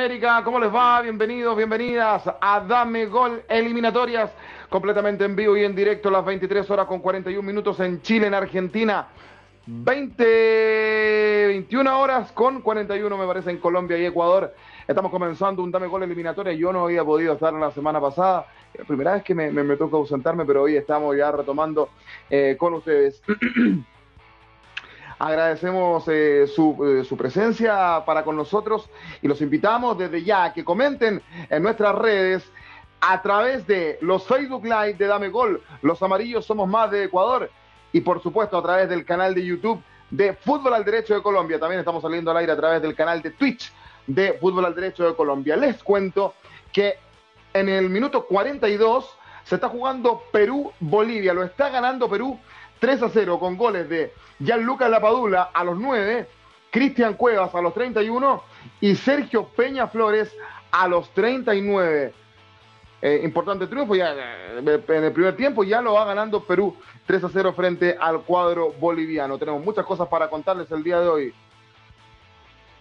América? ¿Cómo les va? Bienvenidos, bienvenidas a Dame Gol Eliminatorias, completamente en vivo y en directo las 23 horas con 41 minutos en Chile, en Argentina. 20, 21 horas con 41 me parece en Colombia y Ecuador. Estamos comenzando un Dame Gol Eliminatoria. Yo no había podido estar la semana pasada. La primera vez que me, me, toca ausentarme, pero hoy estamos ya retomando eh, con ustedes. Agradecemos eh, su, eh, su, presencia para con nosotros y los invitamos desde ya a que comenten en nuestras redes a través de los Facebook Live de Dame Gol, los amarillos somos más de Ecuador y por supuesto a través del canal de YouTube de Fútbol al Derecho de Colombia. También estamos saliendo al aire a través del canal de Twitch de Fútbol al Derecho de Colombia. Les cuento que en el minuto 42 se está jugando Perú-Bolivia. Lo está ganando Perú 3 a 0 con goles de Gianluca Lapadula a los 9, Cristian Cuevas a los 31 y Sergio Peña Flores a los 39. Eh, importante triunfo ya eh, en el primer tiempo, ya lo va ganando Perú 3 a 0 frente al cuadro boliviano. Tenemos muchas cosas para contarles el día de hoy.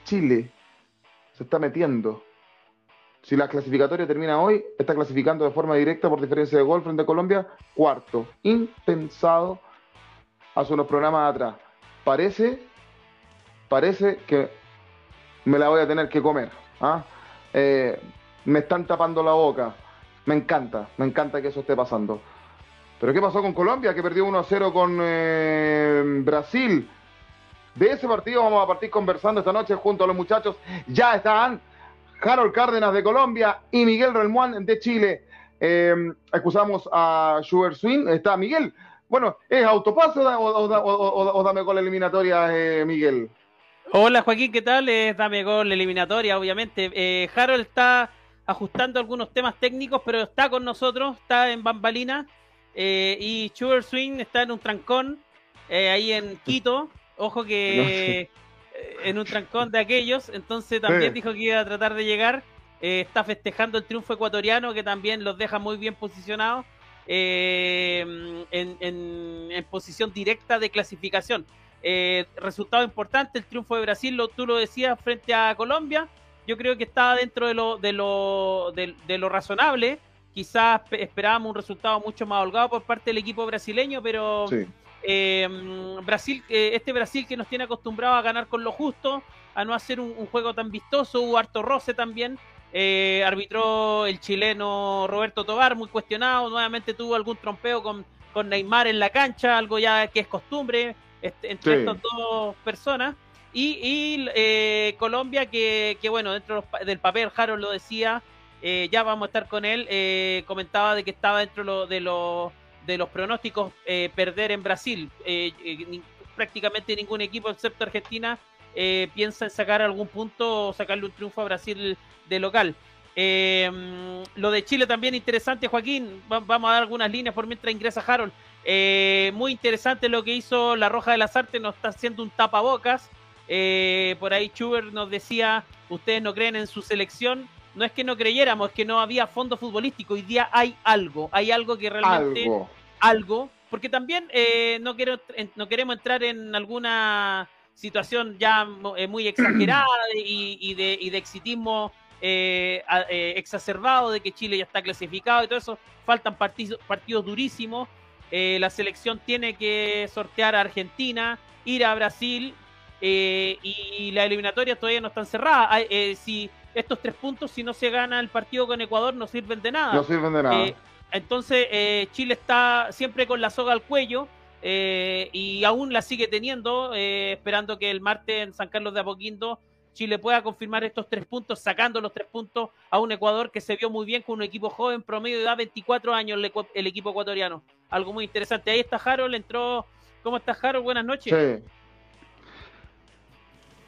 Chile se está metiendo. Si la clasificatoria termina hoy, está clasificando de forma directa por diferencia de gol frente a Colombia, cuarto. Impensado hace unos programas atrás. Parece, parece que me la voy a tener que comer. ¿ah? Eh, me están tapando la boca. Me encanta, me encanta que eso esté pasando. Pero ¿qué pasó con Colombia? Que perdió 1-0 con eh, Brasil. De ese partido vamos a partir conversando esta noche junto a los muchachos. Ya están Harold Cárdenas de Colombia y Miguel Relmuán de Chile. Eh, excusamos a Sugar Swing. Está Miguel. Bueno, ¿es autopase o, dame gol eliminatoria, eh, Miguel? Hola Joaquín, ¿qué tal? Es dame gol eliminatoria, obviamente. Eh, Harold está ajustando algunos temas técnicos, pero está con nosotros, está en Bambalina. Eh, y Sugar Swing está en un trancón, ahí en Quito. Ojo que en un trancón de aquellos, entonces también dijo que iba a tratar de llegar. está festejando el triunfo ecuatoriano, que también los deja muy bien posicionados. Eh, en, posición directa de clasificación. Eh, resultado importante, el triunfo de Brasil, lo, tú lo decías, frente a Colombia. Yo creo que estaba dentro de lo, de lo, de, lo razonable. Quizás esperábamos un resultado mucho más holgado por parte del equipo brasileño, pero eh, Brasil, este Brasil que nos tiene acostumbrado a ganar con lo justo, a no hacer un, un juego tan vistoso, hubo harto roce también. Eh, arbitró el chileno Roberto Tobar, muy cuestionado. Nuevamente tuvo algún trompeo con, con Neymar en la cancha, algo ya que es costumbre este, entre estas dos personas. Y, eh, Colombia, que, bueno, dentro del papel, Harold lo decía, eh, ya vamos a estar con él. Eh, comentaba de que estaba dentro de, lo, de los pronósticos perder en Brasil. prácticamente ningún equipo, excepto Argentina, piensa en sacar algún punto o sacarle un triunfo a Brasil de local. Eh, lo de Chile también interesante, Joaquín. vamos a dar algunas líneas por mientras ingresa Harold. Eh, muy interesante lo que hizo la Roja de las Artes, nos está haciendo un tapabocas. Eh, por ahí Schubert nos decía, ustedes no creen en su selección. No es que no creyéramos, es que no había fondo futbolístico. Hoy día hay algo, hay algo que realmente... Algo. porque también no, quiero, no queremos entrar en alguna situación ya muy exagerada y, de, y de exitismo eh, eh, exacerbado de que Chile ya está clasificado y todo eso. Faltan partidos, partidos durísimos. Eh, la selección tiene que sortear a Argentina, ir a Brasil y la eliminatoria todavía no están cerradas. si estos tres puntos, si no se gana el partido con Ecuador, no sirven de nada. No sirven de nada. entonces, Chile está siempre con la soga al cuello. Y aún la sigue teniendo, esperando que el martes en San Carlos de Apoquindo Chile pueda confirmar estos tres puntos, sacando los tres puntos a un Ecuador que se vio muy bien con un equipo joven, promedio de edad 24 años el, equipo ecuatoriano. Algo muy interesante. Ahí está Harold, entró. ¿Cómo estás, Harold? Buenas noches. Sí.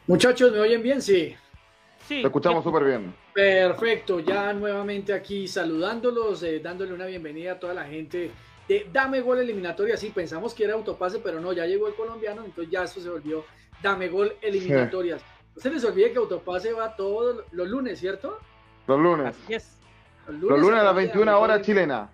Muchachos, ¿me oyen bien? Sí. Sí. Te escuchamos súper bien. Perfecto, ya nuevamente aquí saludándolos, eh, dándole una bienvenida a toda la gente de Dame Gol Eliminatoria. Sí, pensamos que era autopase, pero no, ya llegó el colombiano, entonces ya eso se volvió Dame Gol Eliminatorias. No se les olvide que Autopase va todos los lunes, ¿cierto? Los lunes. Así es. Los lunes, a las 21 horas chilena.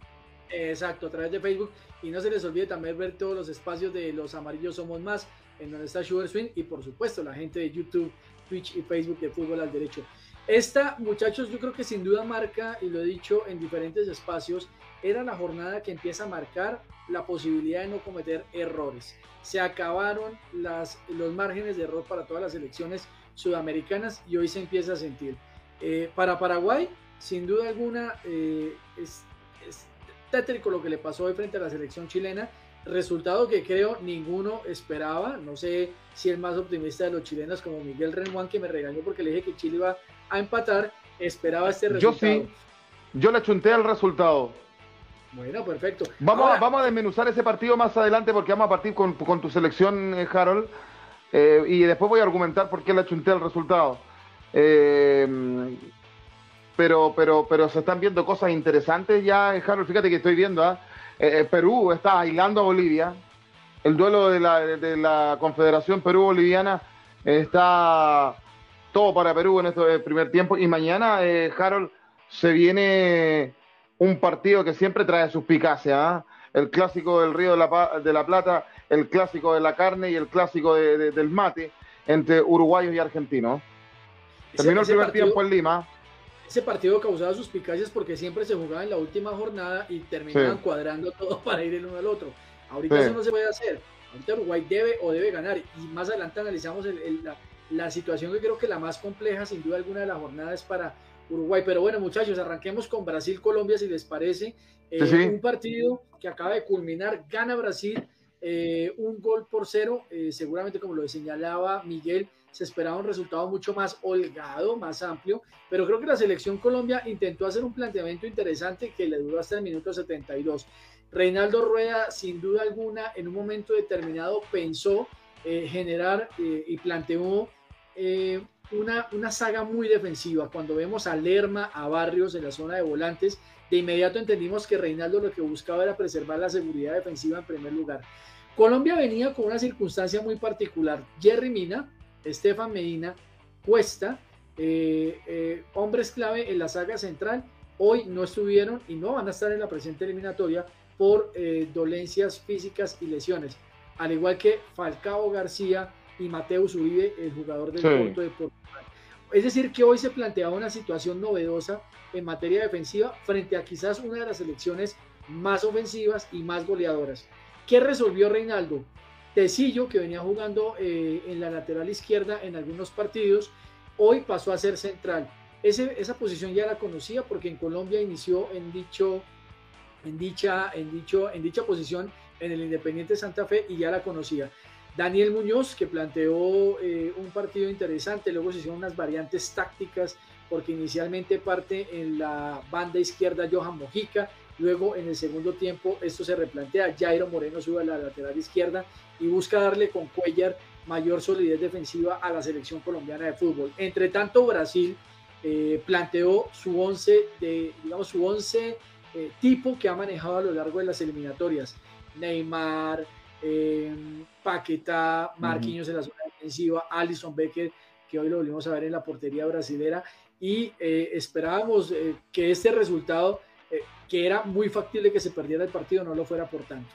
Exacto, a través de Facebook. Y no se les olvide también ver todos los espacios de Los Amarillos Somos Más, en donde está Sugar Swing. Y por supuesto, la gente de YouTube Twitch y Facebook de Fútbol al Derecho. Esta, muchachos, yo creo que sin duda marca, y lo he dicho en diferentes espacios, era la jornada que empieza a marcar la posibilidad de no cometer errores. Se acabaron las, los márgenes de error para todas las elecciones sudamericanas y hoy se empieza a sentir. Eh, para Paraguay, sin duda alguna, eh, es, es tétrico lo que le pasó hoy frente a la selección chilena. Resultado que creo ninguno esperaba. No sé si el más optimista de los chilenos, como Miguel Renjuan, que me regañó porque le dije que Chile iba a empatar, esperaba este resultado. Yo sí, yo le chunté al resultado. Bueno, perfecto. Vamos, a, vamos a desmenuzar ese partido más adelante porque vamos a partir con, tu selección, eh, Harold, eh, y después voy a argumentar por qué le chunté al resultado. Eh, pero, pero, pero se están viendo cosas interesantes ya, Harold. Fíjate que estoy viendo, ¿ah? Perú está aislando a Bolivia. El duelo de la, de la Confederación Perú-Boliviana está todo para Perú en este primer tiempo. Y mañana, Harold, se viene un partido que siempre trae suspicacia. ¿ah? El clásico del Río de la, de la, Plata, el clásico de la carne y el clásico del mate entre uruguayos y argentinos. Terminó el primer tiempo en Lima. Ese partido causaba suspicacias porque siempre se jugaba en la última jornada y terminaban cuadrando todo para ir el uno al otro. Ahorita eso no se puede hacer. Ahorita Uruguay debe o debe ganar. Y más adelante analizamos el, la, la situación que creo que la más compleja, sin duda alguna, de la jornada es para Uruguay. Pero bueno, muchachos, arranquemos con Brasil-Colombia, si les parece. Eh, un partido que acaba de culminar, gana Brasil, eh, un gol por cero. Eh, seguramente, como lo señalaba Miguel, se esperaba un resultado mucho más holgado, más amplio. Pero creo que la selección Colombia intentó hacer un planteamiento interesante que le duró hasta el minuto 72. Reinaldo Rueda, sin duda alguna, en un momento determinado pensó generar y planteó eh, una, una saga muy defensiva. Cuando vemos a Lerma, a Barrios en la zona de volantes, de inmediato entendimos que Reinaldo lo que buscaba era preservar la seguridad defensiva en primer lugar. Colombia venía con una circunstancia muy particular. Jerry Mina, Estefan Medina, Cuesta, eh, eh, hombres clave en la saga central, hoy no estuvieron y no van a estar en la presente eliminatoria por dolencias físicas y lesiones. Al igual que Falcao García, y Mateus Uribe, el jugador del Porto de Portugal. Es decir, que hoy se planteaba una situación novedosa en materia defensiva frente a quizás una de las selecciones más ofensivas y más goleadoras. ¿Qué resolvió Reinaldo? Tecillo, que venía jugando eh, en la lateral izquierda en algunos partidos, hoy pasó a ser central. esa posición ya la conocía porque en Colombia inició en, dicho, en, dicha, en, dicho, en dicha posición en el Independiente Santa Fe y ya la conocía. Daniel Muñoz, que planteó eh, un partido interesante, luego se hicieron unas variantes tácticas, porque inicialmente parte en la banda izquierda Johan Mojica, luego en el segundo tiempo esto se replantea, Jairo Moreno sube a la lateral izquierda y busca darle con Cuellar mayor solidez defensiva a la selección colombiana de fútbol. Entre tanto, Brasil eh, planteó su 11 de, digamos, su 11 eh, tipo que ha manejado a lo largo de las eliminatorias. Neymar, eh, Paqueta, Marquinhos en la zona defensiva, Alison Becker, que hoy lo volvimos a ver en la portería brasilera, y eh, esperábamos eh, que este resultado, eh, que era muy factible que se perdiera el partido, no lo fuera por tanto.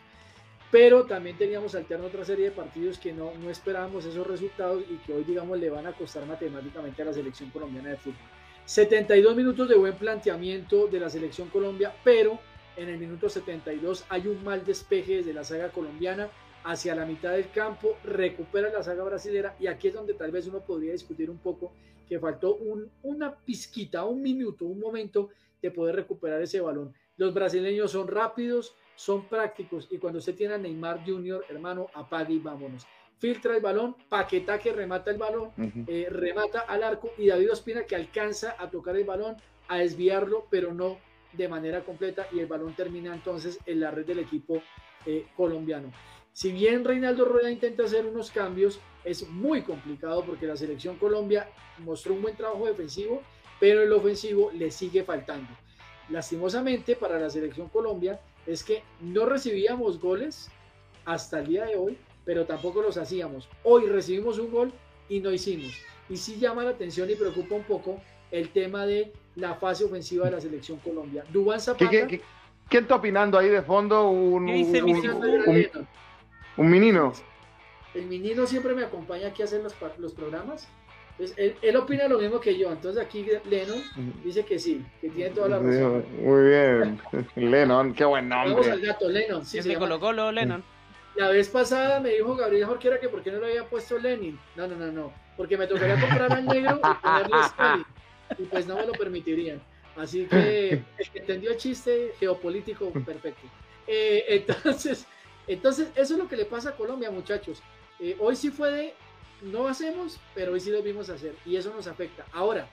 Pero también teníamos alterno otra serie de partidos que no, no esperábamos esos resultados y que hoy, digamos, le van a costar matemáticamente a la selección colombiana de fútbol. 72 minutos de buen planteamiento de la selección Colombia, pero en el minuto 72 hay un mal despeje desde la saga colombiana hacia la mitad del campo, recupera la saga brasilera y aquí es donde tal vez uno podría discutir un poco que faltó un, una pizquita, un minuto, un momento de poder recuperar ese balón. Los brasileños son rápidos, son prácticos y cuando usted tiene a Neymar Junior, hermano, apague y vámonos. Filtra el balón, Paquetá que remata el balón, eh, remata al arco y David Ospina que alcanza a tocar el balón, a desviarlo, pero no de manera completa y el balón termina entonces en la red del equipo eh, colombiano. Si bien Reinaldo Rueda intenta hacer unos cambios, es muy complicado porque la selección Colombia mostró un buen trabajo defensivo, pero el ofensivo le sigue faltando. Lastimosamente para la selección Colombia es que no recibíamos goles hasta el día de hoy, pero tampoco los hacíamos. Hoy recibimos un gol y no hicimos. Y sí llama la atención y preocupa un poco el tema de la fase ofensiva de la selección Colombia. Dubán Zapata. ¿Qué, está opinando ahí de fondo? Un, un, menino. El menino siempre me acompaña aquí a hacer los, los programas. Pues él, opina lo mismo que yo. Entonces aquí Lennon dice que sí, que tiene toda la razón. Muy bien. Lennon, qué buen nombre. Vamos al gato, Lennon. Sí, se colocó lo Lennon. La vez pasada me dijo Gabriel Jorquera que por qué no le había puesto Lenin. No, no, no, no. Porque me tocaría comprar al negro y ponerle Stalin. Y pues no me lo permitirían. Así que entendió el chiste geopolítico perfecto. Eh, entonces, entonces, eso es lo que le pasa a Colombia, muchachos. Eh, hoy sí fue de, no hacemos, pero hoy sí lo vimos hacer. Y eso nos afecta. Ahora,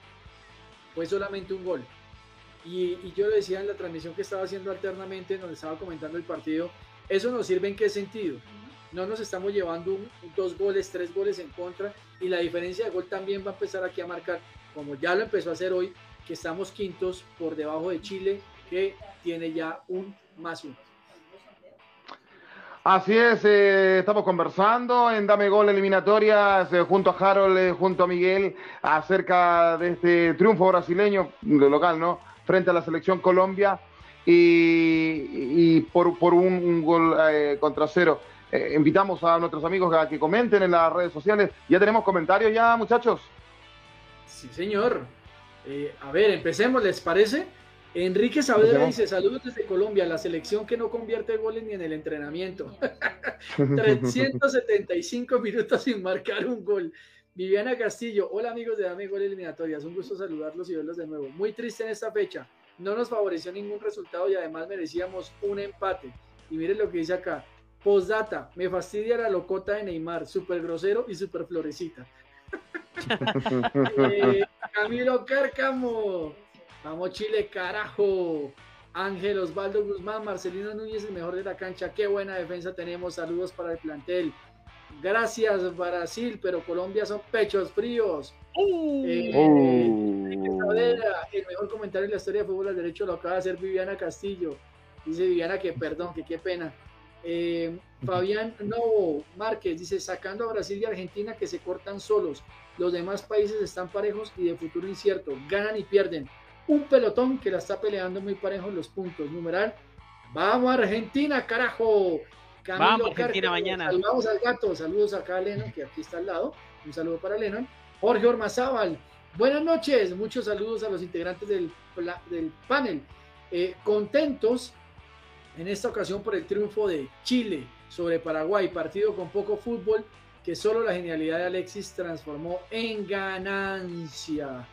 fue solamente un gol. Y, y yo lo decía en la transmisión que estaba haciendo alternamente, donde estaba comentando el partido, ¿Eso nos sirve en qué sentido? No nos estamos llevando dos goles, tres goles en contra y la diferencia de gol también va a empezar aquí a marcar, como ya lo empezó a hacer hoy, que estamos quintos por debajo de Chile, que tiene ya un más uno. Así es, eh, estamos conversando en Dame Gol Eliminatorias eh, junto a Harold, eh, junto a Miguel, acerca de este triunfo brasileño local, ¿no? Frente a la selección Colombia y, por, un, gol eh, contra cero. Invitamos a nuestros amigos a que comenten en las redes sociales. ¿Ya tenemos comentarios ya, muchachos? Sí, señor. Eh, a ver, empecemos, ¿les parece? Enrique Saavedra dice, saludos desde Colombia, la selección que no convierte goles ni en el entrenamiento. 375 minutos sin marcar un gol. Viviana Castillo, hola amigos de Dame Gol Eliminatorias, un gusto saludarlos y verlos de nuevo. Muy triste en esta fecha, no nos favoreció ningún resultado y además merecíamos un empate. Y miren lo que dice acá. Postdata, me fastidia la locota de Neymar, súper grosero y súper florecita. Eh, Camilo Cárcamo, vamos Chile, carajo. Ángel Osvaldo Guzmán, Marcelino Núñez, el mejor de la cancha. Qué buena defensa tenemos. Saludos para el plantel. Gracias, Brasil, pero Colombia son pechos fríos. Uh. Eh, uh. el mejor comentario en la historia de fútbol al derecho lo acaba de hacer Viviana Castillo. Dice Viviana que perdón, que qué pena. Eh, Fabián No Márquez dice: sacando a Brasil y Argentina que se cortan solos. Los demás países están parejos y de futuro incierto. Ganan y pierden. Un pelotón que la está peleando muy parejo en los puntos. Numeral: Vamos Argentina, carajo. Vamos Argentina mañana. Saludamos al gato. Saludos acá a Lennon, que aquí está al lado. Un saludo para Lennon. Jorge Ormazábal, buenas noches, muchos saludos a los integrantes del, del panel. Eh, contentos en esta ocasión por el triunfo de Chile sobre Paraguay, partido con poco fútbol que solo la genialidad de Alexis transformó en ganancia.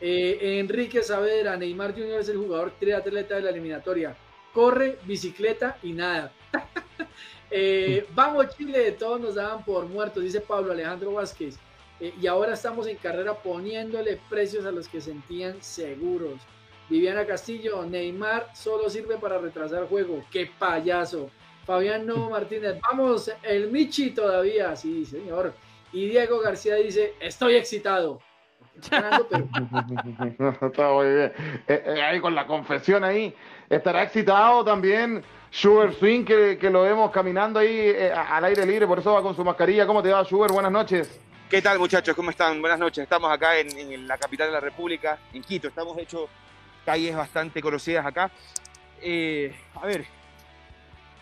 Eh, Enrique Saavedra, Neymar Jr. es el jugador triatleta de la eliminatoria. Corre, bicicleta y nada. Eh, vamos Chile, todos nos daban por muertos, dice Pablo Alejandro Vázquez. Eh, y ahora estamos en carrera poniéndole precios a los que sentían seguros. Viviana Castillo, Neymar solo sirve para retrasar juego. ¡Qué payaso! Fabián No Martínez, vamos, el Michi todavía, sí, señor. Y Diego García dice, estoy excitado. Está muy bien. Eh, eh, ahí con la confesión ahí, estará excitado también Sugar Swing, que, que lo vemos caminando ahí al aire libre, por eso va con su mascarilla. ¿Cómo te va, Sugar? Buenas noches. ¿Qué tal muchachos? ¿Cómo están? Buenas noches. Estamos acá en, la capital de la República, en Quito. Estamos hecho calles bastante conocidas acá. Eh, a ver,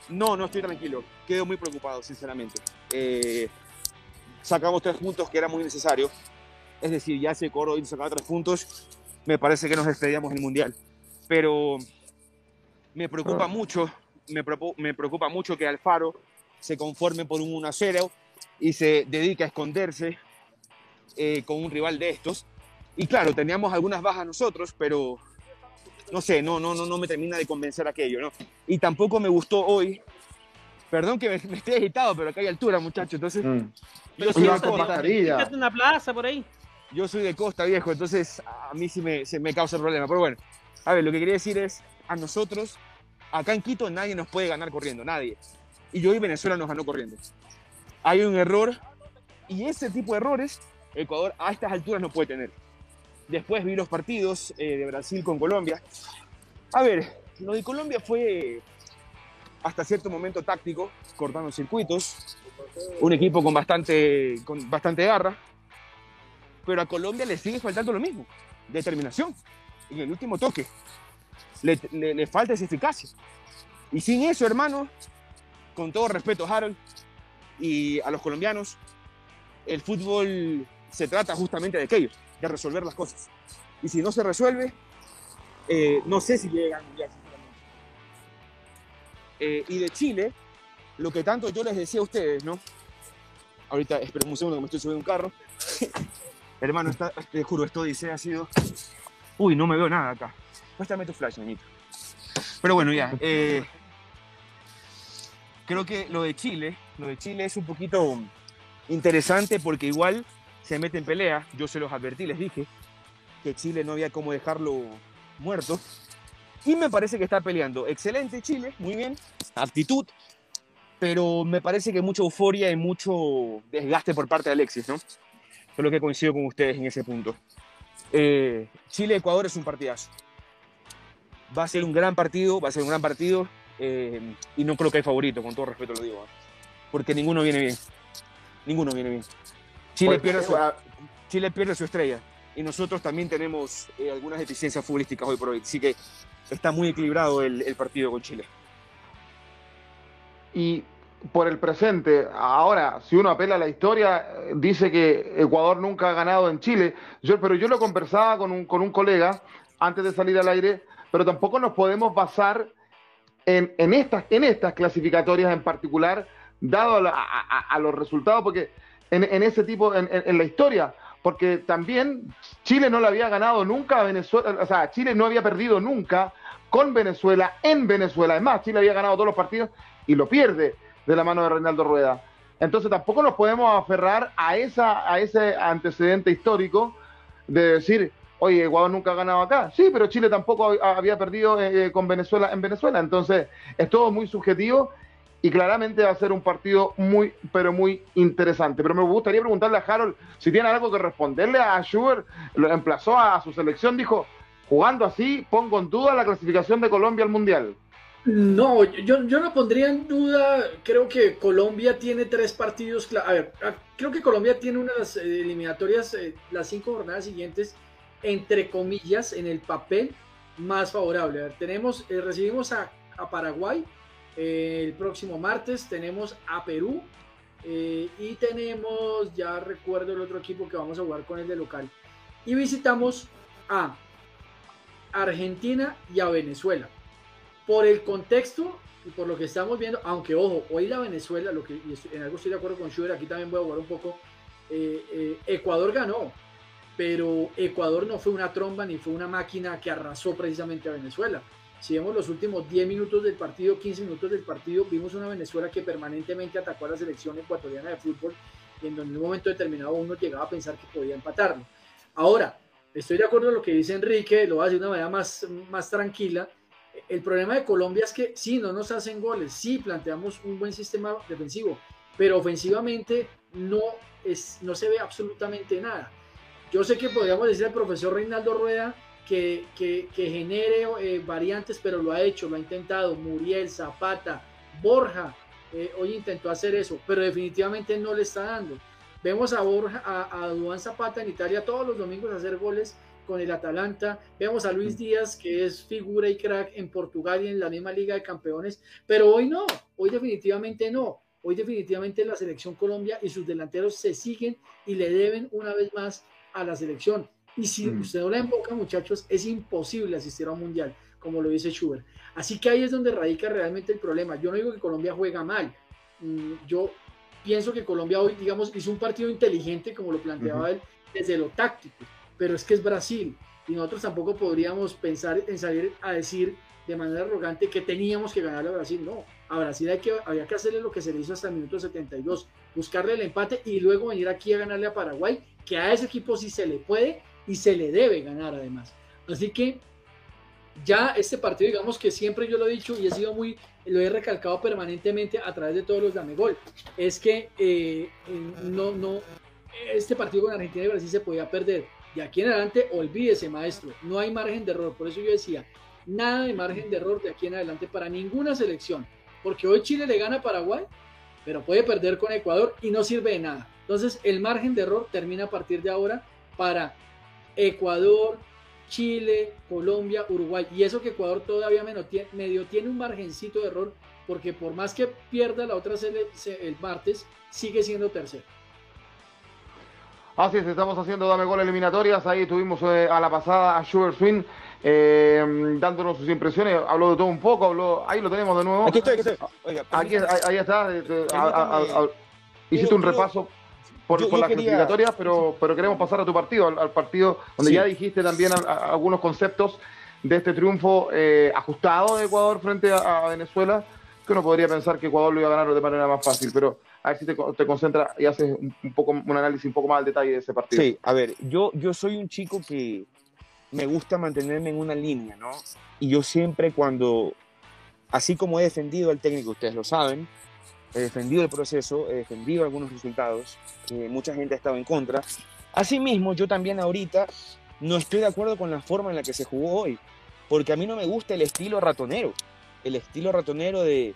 no, no estoy tranquilo. Quedo muy preocupado, sinceramente. Eh, sacamos tres puntos que era muy necesario. Es decir, ya se coro y sacaba tres puntos. Me parece que nos despedíamos el Mundial. Pero me preocupa mucho, me, me preocupa mucho que Alfaro se conforme por un 1-0 y se dedica a esconderse eh, con un rival de estos. Y claro, teníamos algunas bajas nosotros, pero no sé, no, no, no, no me termina de convencer aquello, ¿no? Y tampoco me gustó hoy. Perdón que me, esté agitado, pero acá hay altura, muchachos. Entonces, mm. yo soy de costa. una plaza por ahí. Yo soy de costa, viejo, entonces a mí sí me, se me causa problema. Pero bueno, a ver, lo que quería decir es, a nosotros, acá en Quito, nadie nos puede ganar corriendo, nadie. Y hoy Venezuela nos ganó corriendo hay un error y ese tipo de errores Ecuador a estas alturas no puede tener. Después vi los partidos eh, de Brasil con Colombia. A ver, lo de Colombia fue hasta cierto momento táctico, cortando circuitos, un equipo con bastante, con bastante garra, pero a Colombia le sigue faltando lo mismo, determinación, en el último toque. Le, le falta esa eficacia. Y sin eso, hermano, con todo respeto, Harold, y a los colombianos, el fútbol se trata justamente de aquello, de resolver las cosas. Y si no se resuelve, eh, no sé si llega al Mundial, eh, y de Chile, lo que tanto yo les decía a ustedes, ¿no? Ahorita, esperen un segundo que me estoy subiendo un carro. Hermano, te juro, esto dice ha sido... Uy, no me veo nada acá. Muéstrame tu flash, niñito. Pero bueno, ya. Eh, creo que lo de Chile, lo de Chile es un poquito interesante porque igual se mete en pelea. Yo se los advertí, les dije que Chile no había cómo dejarlo muerto. Y me parece que está peleando. Excelente Chile, muy bien. Actitud. Pero me parece que mucha euforia y mucho desgaste por parte de Alexis, ¿no? lo que coincido con ustedes en ese punto. Eh, Chile-Ecuador es un partidazo. Va a ser un gran partido, va a ser un gran partido. Eh, y no creo que hay favorito, con todo respeto lo digo. ¿eh? Porque ninguno viene bien. Ninguno viene bien. Chile, pierde su, Chile pierde su estrella. Y nosotros también tenemos algunas deficiencias futbolísticas hoy por hoy. Así que está muy equilibrado el, partido con Chile. Y por el presente, ahora, si uno apela a la historia, dice que Ecuador nunca ha ganado en Chile. Yo, pero yo lo conversaba con un, con un colega antes de salir al aire, pero tampoco nos podemos basar en, en, estas, en estas clasificatorias en particular, dado a, los resultados, porque en, en ese tipo, en, la historia, porque también Chile no le había ganado nunca a Venezuela, o sea, Chile no había perdido nunca con Venezuela en Venezuela. Además, Chile había ganado todos los partidos y lo pierde de la mano de Reinaldo Rueda. Entonces tampoco nos podemos aferrar a, esa, a ese antecedente histórico de decir, oye, Ecuador nunca ha ganado acá. Sí, pero Chile tampoco había perdido eh, con Venezuela en Venezuela. Entonces es todo muy subjetivo y claramente va a ser un partido muy, pero muy interesante. Pero me gustaría preguntarle a Harold si tiene algo que responderle a Schubert. Lo emplazó a, su selección, dijo, jugando así, pongo en duda la clasificación de Colombia al Mundial. No, yo, yo no pondría en duda, creo que Colombia tiene tres partidos, a ver, creo que Colombia tiene unas eliminatorias, eh, las cinco jornadas siguientes, entre comillas, en el papel más favorable. tenemos, eh, recibimos a, a Paraguay, el próximo martes tenemos a Perú eh, y tenemos, ya recuerdo el otro equipo que vamos a jugar con el de local. Y visitamos a Argentina y a Venezuela. Por el contexto y por lo que estamos viendo, aunque ojo, hoy la Venezuela, lo que en algo estoy de acuerdo con Schubert, aquí también voy a jugar un poco. Eh, eh, Ecuador ganó, pero Ecuador no fue una tromba ni fue una máquina que arrasó precisamente a Venezuela. Si vemos los últimos 10 minutos del partido, 15 minutos del partido, vimos una Venezuela que permanentemente atacó a la selección ecuatoriana de fútbol y en donde en un momento determinado uno llegaba a pensar que podía empatarlo. Ahora, estoy de acuerdo con lo que dice Enrique, lo va a decir de una manera más, más tranquila. El problema de Colombia es que sí, no nos hacen goles, sí planteamos un buen sistema defensivo, pero ofensivamente no, es, no se ve absolutamente nada. Yo sé que podríamos decir al profesor Reinaldo Rueda que, genere eh, variantes, pero lo ha hecho, lo ha intentado. Muriel, Zapata, Borja, eh, hoy intentó hacer eso, pero definitivamente no le está dando. Vemos a Borja, a, a Duan Zapata en Italia todos los domingos hacer goles con el Atalanta. Vemos a Luis Díaz, que es figura y crack en Portugal y en la misma Liga de Campeones, pero hoy no, hoy definitivamente no. Hoy definitivamente la selección Colombia y sus delanteros se siguen y le deben una vez más a la selección. Y si mm. usted no la boca, muchachos, es imposible asistir a un mundial, como lo dice Schubert. Así que ahí es donde radica realmente el problema. Yo no digo que Colombia juega mal. Mm, yo pienso que Colombia hoy, digamos, hizo un partido inteligente, como lo planteaba él, desde lo táctico. Pero es que es Brasil. Y nosotros tampoco podríamos pensar en salir a decir de manera arrogante que teníamos que ganarle a Brasil. No, a Brasil hay que, había que hacerle lo que se le hizo hasta el minuto 72, buscarle el empate y luego venir aquí a ganarle a Paraguay, que a ese equipo sí se le puede y se le debe ganar además. Así que ya este partido, digamos que siempre yo lo he dicho y he sido muy, lo he recalcado permanentemente a través de todos los Dame Gol, es que eh, no, no, este partido con Argentina y Brasil se podía perder. De aquí en adelante, olvídese, maestro, no hay margen de error. Por eso yo decía, nada de margen de error de aquí en adelante para ninguna selección. Porque hoy Chile le gana a Paraguay, pero puede perder con Ecuador y no sirve de nada. Entonces, el margen de error termina a partir de ahora para Ecuador, Chile, Colombia, Uruguay. Y eso que Ecuador todavía medio tiene un margencito de error, porque por más que pierda la otra el martes, sigue siendo tercero. Así es, estamos haciendo Dame Gol eliminatorias. Ahí tuvimos eh, a la pasada a Sugar Swing eh, dándonos sus impresiones. Habló de todo un poco, habló. Ahí lo tenemos de nuevo. Aquí estoy, aquí estoy. Oiga, Aquí, ahí, ahí está. eh, eh, a- a- a- a- hiciste un repaso por, yo- por yo las quería- clasificatorias, pero, pero queremos pasar a tu partido, al, al partido donde Sí. ya dijiste también a- a- algunos conceptos de este triunfo eh, ajustado de Ecuador frente a, a Venezuela, que uno podría pensar que Ecuador lo iba a ganar de manera más fácil, pero a ver si te, te concentras y haces un, un poco un análisis un poco más al detalle de ese partido. Sí, a ver, yo, yo soy un chico que me gusta mantenerme en una línea, ¿no? Y yo siempre cuando, así como he defendido al técnico, ustedes lo saben, he defendido el proceso, he defendido algunos resultados, que mucha gente ha estado en contra. Asimismo, yo también ahorita no estoy de acuerdo con la forma en la que se jugó hoy, porque a mí no me gusta el estilo ratonero, el estilo ratonero de,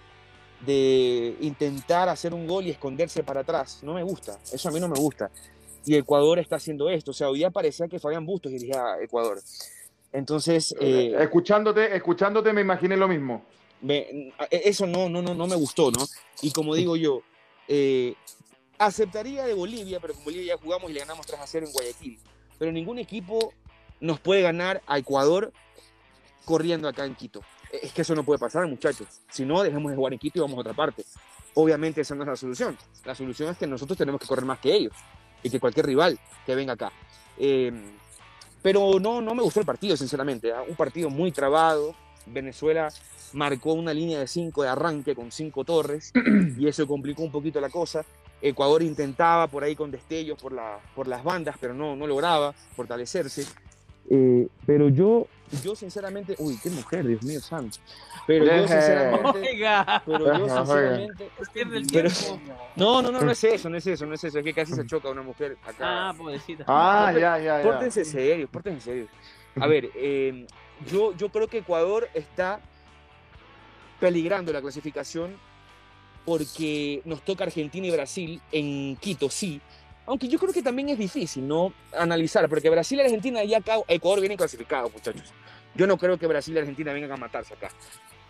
de intentar hacer un gol y esconderse para atrás, no me gusta, eso a mí no me gusta y Ecuador está haciendo esto. O sea, hoy día parecía que Fabián Bustos dirigía a Ecuador. Entonces, eh, Escuchándote, escuchándote me imaginé lo mismo. Me- eso no, no, no, no me gustó, ¿no? Y como digo yo, eh, aceptaría de Bolivia, pero con Bolivia ya jugamos y le ganamos 3 a 0 en Guayaquil. Pero ningún equipo nos puede ganar a Ecuador corriendo acá en Quito. Es que eso no puede pasar, muchachos. Si no, dejemos de jugar en Quito y vamos a otra parte. Obviamente esa no es la solución. La solución es que nosotros tenemos que correr más que ellos y que cualquier rival que venga acá. Eh, pero no, no me gustó el partido, sinceramente. ¿ah? Un partido muy trabado. Venezuela marcó una línea de cinco de arranque con cinco torres y eso complicó un poquito la cosa. Ecuador intentaba por ahí con destellos por, la, por las bandas, pero no, no lograba fortalecerse. Eh, pero yo, yo sinceramente, uy, qué mujer, Dios mío santo. Pero yo sinceramente, Oiga, pero yo sinceramente, pierde el Pero- tiempo. no, no, no, no es eso, no es eso, no es eso, es que casi se choca una mujer acá. Ah, pobrecita. Ah, ya, ya, ya. Pórtense serios, pórtense serios. A ver, eh, yo, yo creo que Ecuador está peligrando la clasificación porque nos toca Argentina y Brasil en Quito, sí. Aunque yo creo que también es difícil, ¿no? Analizar, porque Brasil y Argentina y acá, Ecuador vienen clasificados, muchachos. Yo no creo que Brasil y Argentina vengan a matarse acá.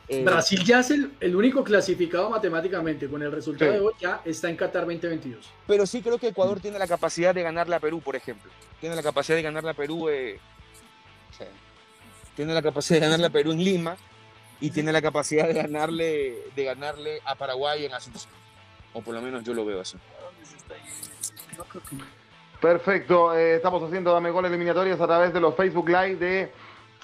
Eh, Brasil ya es el, el único clasificado matemáticamente. Con el resultado Sí. de hoy ya está en Qatar 2022. pero sí creo que Ecuador tiene la capacidad de ganarle a Perú, por ejemplo. Tiene la capacidad de ganarle a Perú. eh, sí. Tiene la capacidad de ganarle a Perú en Lima y tiene la capacidad de ganarle, de ganarle a Paraguay en Asunción. O por lo menos yo lo veo así. Perfecto, eh, estamos haciendo Dame Gol eliminatorias a través de los Facebook Live de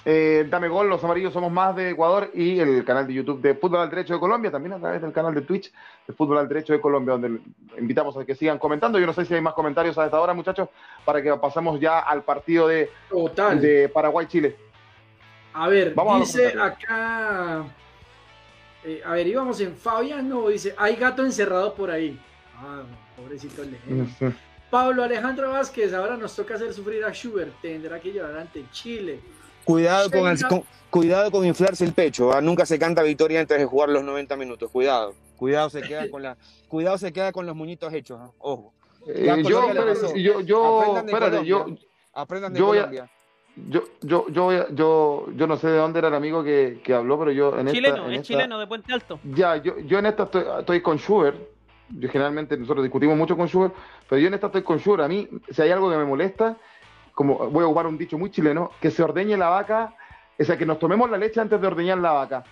eh, Dame Gol, los amarillos somos más de Ecuador y el canal de YouTube de Fútbol al Derecho de Colombia, también a través del canal de Twitch de Fútbol al Derecho de Colombia, donde invitamos a que sigan comentando. Yo no sé si hay más comentarios a esta hora, muchachos, para que pasemos ya al partido de, Total. de Paraguay-Chile. A ver, Vamos dice acá. eh, a ver, íbamos en Fabián, no, dice, hay gato encerrado por ahí. Ah, pobrecito el Pablo Alejandro Vázquez, ahora nos toca hacer sufrir a Schubert, tendrá que llorar ante Chile. Cuidado con, con- cuidado con inflarse el pecho. ¿ah? Nunca se canta victoria antes de jugar los 90 minutos. Cuidado. Cuidado se queda con, la, cuidado se queda con los muñitos hechos. ¿ah? Ojo. Eh, Ya yo, espérate, pasó. yo, yo, Aprendan de yo, Colombia. Aprendan de Yo voy a- Colombia. Yo, yo, yo, voy a- yo, yo no sé de dónde era el amigo que, que habló, pero yo en esta, Chileno, en es esta- chileno de Puente Alto. Ya, yo, yo en esta estoy, estoy con Schubert. Yo generalmente nosotros discutimos mucho con Schubert, pero yo en esta estoy con Schubert. A mí, si hay algo que me molesta, como voy a ocupar un dicho muy chileno, que se ordeñe la vaca, o sea, que nos tomemos la leche antes de ordeñar la vaca.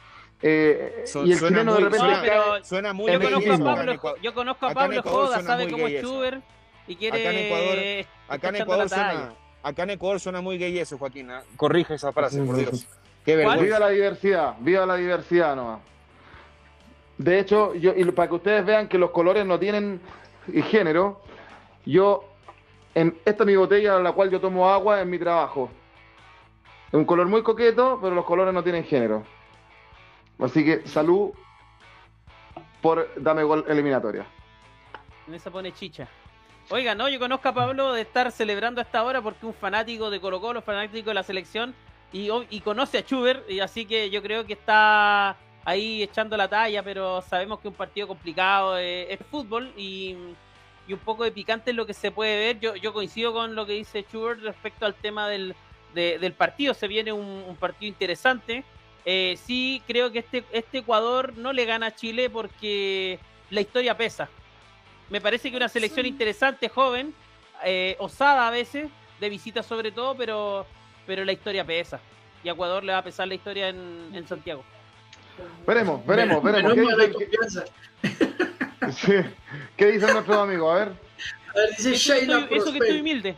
Eh, Su- y el suena chileno de muy- repente No, pero cae- Suena muy Yo conozco, a. Pablo, yo conozco a Pablo Joda, sabe cómo es. Schubert y quiere. Acá en Ecuador- Acá en Ecuador suena, acá en Ecuador suena muy gay eso, Joaquín. ¿ah? Corrige esa frase, por Dios. Qué vergüenza. Viva la diversidad, viva la diversidad nomás. De hecho, yo, y para que ustedes vean que los colores no tienen género, yo, en esta es mi botella en la cual yo tomo agua en mi trabajo. Es un color muy coqueto, pero los colores no tienen género. Así que salud por Dame Gol eliminatoria. En esa pone chicha. Oiga, no, yo conozco a Pablo de estar celebrando a esta hora porque un fanático de Colo Colo, fanático de la selección, y, conoce a Schubert, y así que yo creo que está ahí echando la talla, pero sabemos que un partido complicado, eh, es fútbol y, un poco de picante es lo que se puede ver. Yo, yo coincido con lo que dice Schubert respecto al tema del, de- del partido, se viene un, un partido interesante. Eh, sí, creo que este, este Ecuador no le gana a Chile porque la historia pesa. Me parece que una selección interesante, joven, eh, osada a veces, de visita sobre todo, pero, pero la historia pesa. Y a Ecuador le va a pesar la historia en, en Santiago. Veremos, veremos, veremos. ¿Qué dicen, qué, sí. ¿Qué dicen nuestros amigos? A ver. A ver, dice Sheila Eso que estoy humilde.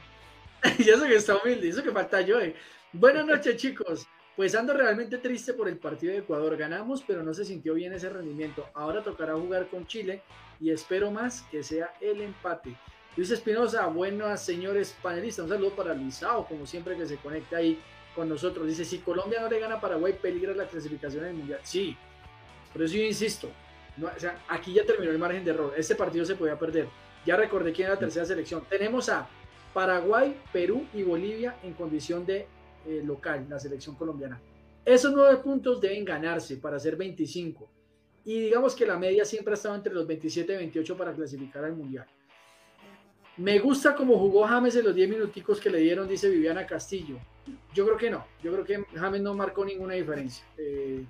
y eso que está humilde, eso que falta yo. Eh. Buenas noches, chicos. Pues ando realmente triste por el partido de Ecuador. Ganamos, pero no se sintió bien ese rendimiento. Ahora tocará jugar con Chile y espero más que sea el empate. Luis Espinosa, buenas señores panelistas. Un saludo para Luisao, como siempre que se conecta ahí con nosotros. Dice, si Colombia no le gana a Paraguay, peligra la clasificación en el Mundial. Sí, por eso yo insisto. aquí ya terminó el margen de error. Este partido se podía perder. Ya recordé quién era la tercera selección. Tenemos a Paraguay, Perú y Bolivia en condición de eh, local, la selección colombiana. Esos nueve puntos deben ganarse para ser 25. Y digamos que la media siempre ha estado entre los 27 y 28 para clasificar al Mundial. Me gusta cómo jugó James en los 10 minuticos que le dieron, dice Viviana Castillo. Yo creo que no. Yo creo que James no marcó ninguna diferencia. Eh,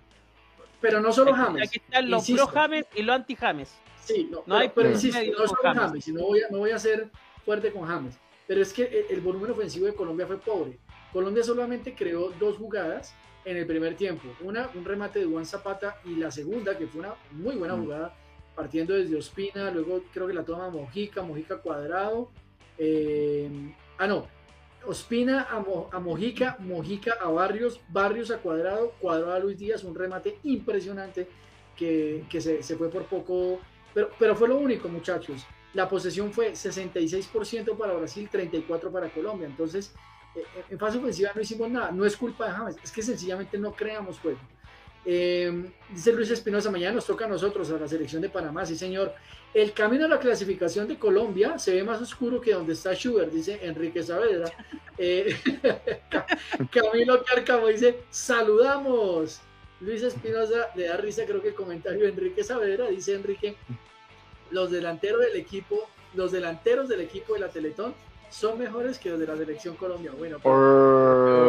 pero no solo James. Aquí están los pro James y los anti James. Sí, no, no pero, insisto, no solo James, y no voy, a, no voy a ser fuerte con James. Pero es que el volumen ofensivo de Colombia fue pobre. Colombia solamente creó dos jugadas en el primer tiempo. Una, un remate de Juan Zapata y la segunda, que fue una muy buena mm. jugada, partiendo desde Ospina, luego creo que la toma Mojica, Mojica cuadrado. Eh, ah, no, Ospina a, Mojica, Mojica a Barrios, Barrios a cuadrado, cuadrado a Luis Díaz, un remate impresionante que, se, se, fue por poco, pero, pero fue lo único, muchachos. La posesión fue 66% para Brasil, 34% para Colombia. Entonces, en fase ofensiva no hicimos nada, no es culpa de James, es que sencillamente no creamos juego. Eh, dice Luis Espinosa, mañana nos toca a nosotros, a la selección de Panamá, sí señor. El camino a la clasificación de Colombia se ve más oscuro que donde está Schubert, dice Enrique Saavedra. Eh, Camilo Cárcamo dice, saludamos. Luis Espinosa le da risa, creo que el comentario de Enrique Saavedra, dice Enrique, los delanteros del equipo, los delanteros del equipo de la Teletón son mejores que los de la selección Colombia. Bueno, pues,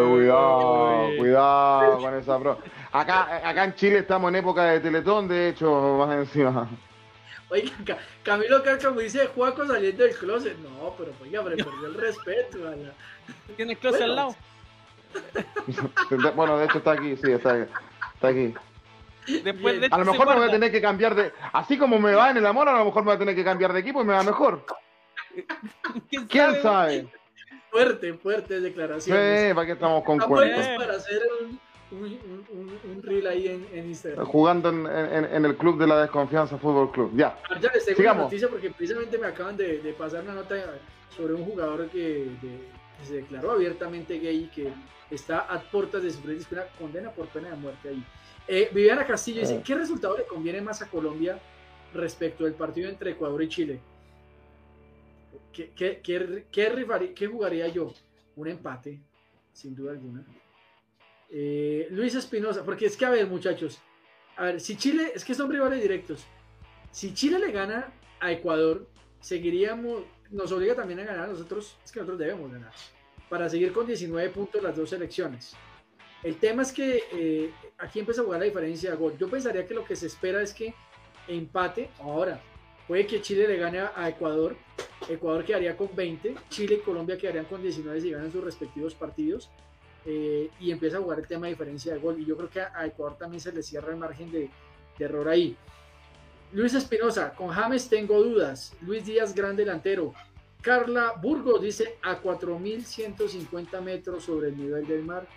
cuidado, cuidado con esa bro. Acá, acá en Chile estamos en época de Teletón, de hecho, más encima. Oiga, Camilo Cárcamo dice Juaco saliendo del closet. No, pero oiga, pero perdió el respeto. ¿Tiene el closet al lado? bueno, de hecho está aquí, sí, está, está aquí. Después de a lo mejor me voy a tener que cambiar de. Así como me va en el amor, a lo mejor me voy a tener que cambiar de equipo y me va mejor. ¿Quién, sabe? Fuerte, fuerte declaración. Sí, para que estamos con cuentos. para hacer un, un, un, reel ahí en, en Instagram. Jugando en, en, en, el club de la desconfianza Fútbol Club. Ya. Ah, ya les tengo una noticia porque precisamente me acaban de, de, pasar una nota sobre un jugador que, que, se declaró abiertamente gay y que está a puertas de sufrir una condena por pena de muerte ahí. Eh, Viviana Castillo dice, ah. ¿qué resultado le conviene más a Colombia respecto del partido entre Ecuador y Chile? ¿Qué, qué, qué, qué jugaría yo? Un empate, sin duda alguna. Eh, Luis Espinosa, porque es que, a ver, muchachos, a ver, si Chile, es que son rivales directos. Si Chile le gana a Ecuador, seguiríamos, nos obliga también a ganar nosotros, es que nosotros debemos ganar, para seguir con 19 puntos las dos selecciones. El tema es que eh, aquí empieza a jugar la diferencia de gol. Yo pensaría que lo que se espera es que empate. Ahora, puede que Chile le gane a Ecuador. Ecuador quedaría con 20. Chile y Colombia quedarían con 19 si ganan sus respectivos partidos. Eh, y empieza a jugar el tema de diferencia de gol. Y yo creo que a Ecuador también se le cierra el margen de, error ahí. Luis Espinosa, con James tengo dudas. Luis Díaz, gran delantero. Carla Burgos dice a 4.150 metros sobre el nivel del mar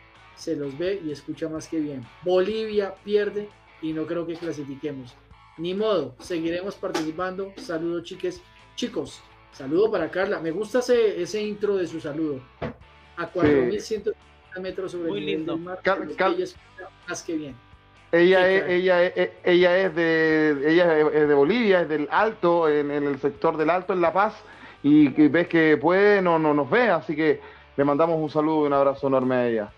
se los ve y escucha más que bien. Bolivia pierde y no creo que clasifiquemos. Ni modo, seguiremos participando. Saludos, chiques. Chicos, saludo para Carla. Me gusta ese, ese intro de su saludo. A 4150 metros sobre el nivel del mar. más que bien. Ella es, ella, es, ella es de ella es de Bolivia, es del Alto, en, el sector del Alto, en La Paz, y, ves que puede, no, no nos ve, así que le mandamos un saludo y un abrazo enorme a ella.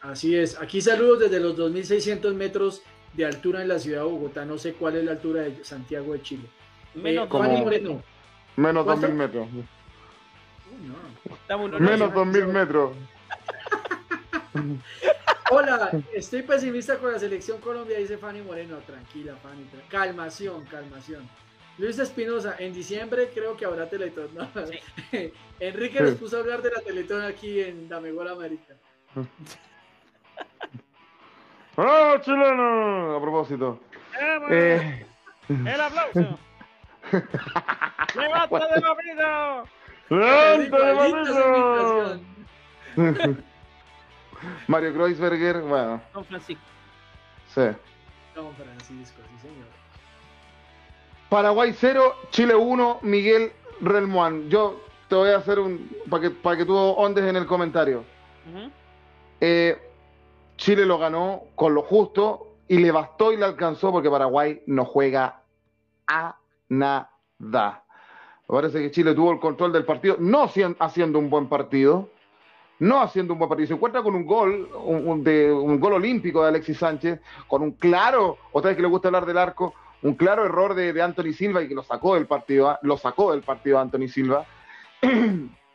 Así es. Aquí saludos desde los 2.600 metros de altura en la ciudad de Bogotá. No sé cuál es la altura de Santiago de Chile. Menos, eh, Moreno. Menos 2.000 metros. Menos 2.000 metros. Hola, estoy pesimista con la selección Colombia, dice Fanny Moreno. Tranquila, Fanny. Calmación, calmación. Luis Espinosa, en diciembre creo que habrá Teletón. Enrique nos puso a hablar de la Teletón aquí en Damegol América. ¡Ah, chileno! A propósito. Eh, el aplauso. ¡Levanta de la ¡Levanta de la Mario Kreuzberger, bueno. Don Francisco. Sí. Don Francisco, sí señor. Paraguay 0, Chile 1, Miguel Relmuán. Yo te voy a hacer un. para que, para que tú ondes en el comentario. eh, Chile lo ganó con lo justo y le bastó y le alcanzó porque Paraguay no juega a nada. Parece que Chile tuvo el control del partido, no haciendo un buen partido, no haciendo un buen partido. Se encuentra con un gol, un, de, un gol olímpico de Alexis Sánchez, con un claro, otra vez que le gusta hablar del arco, un claro error de, de Anthony Silva y que lo sacó del partido, lo sacó del partido Anthony Silva.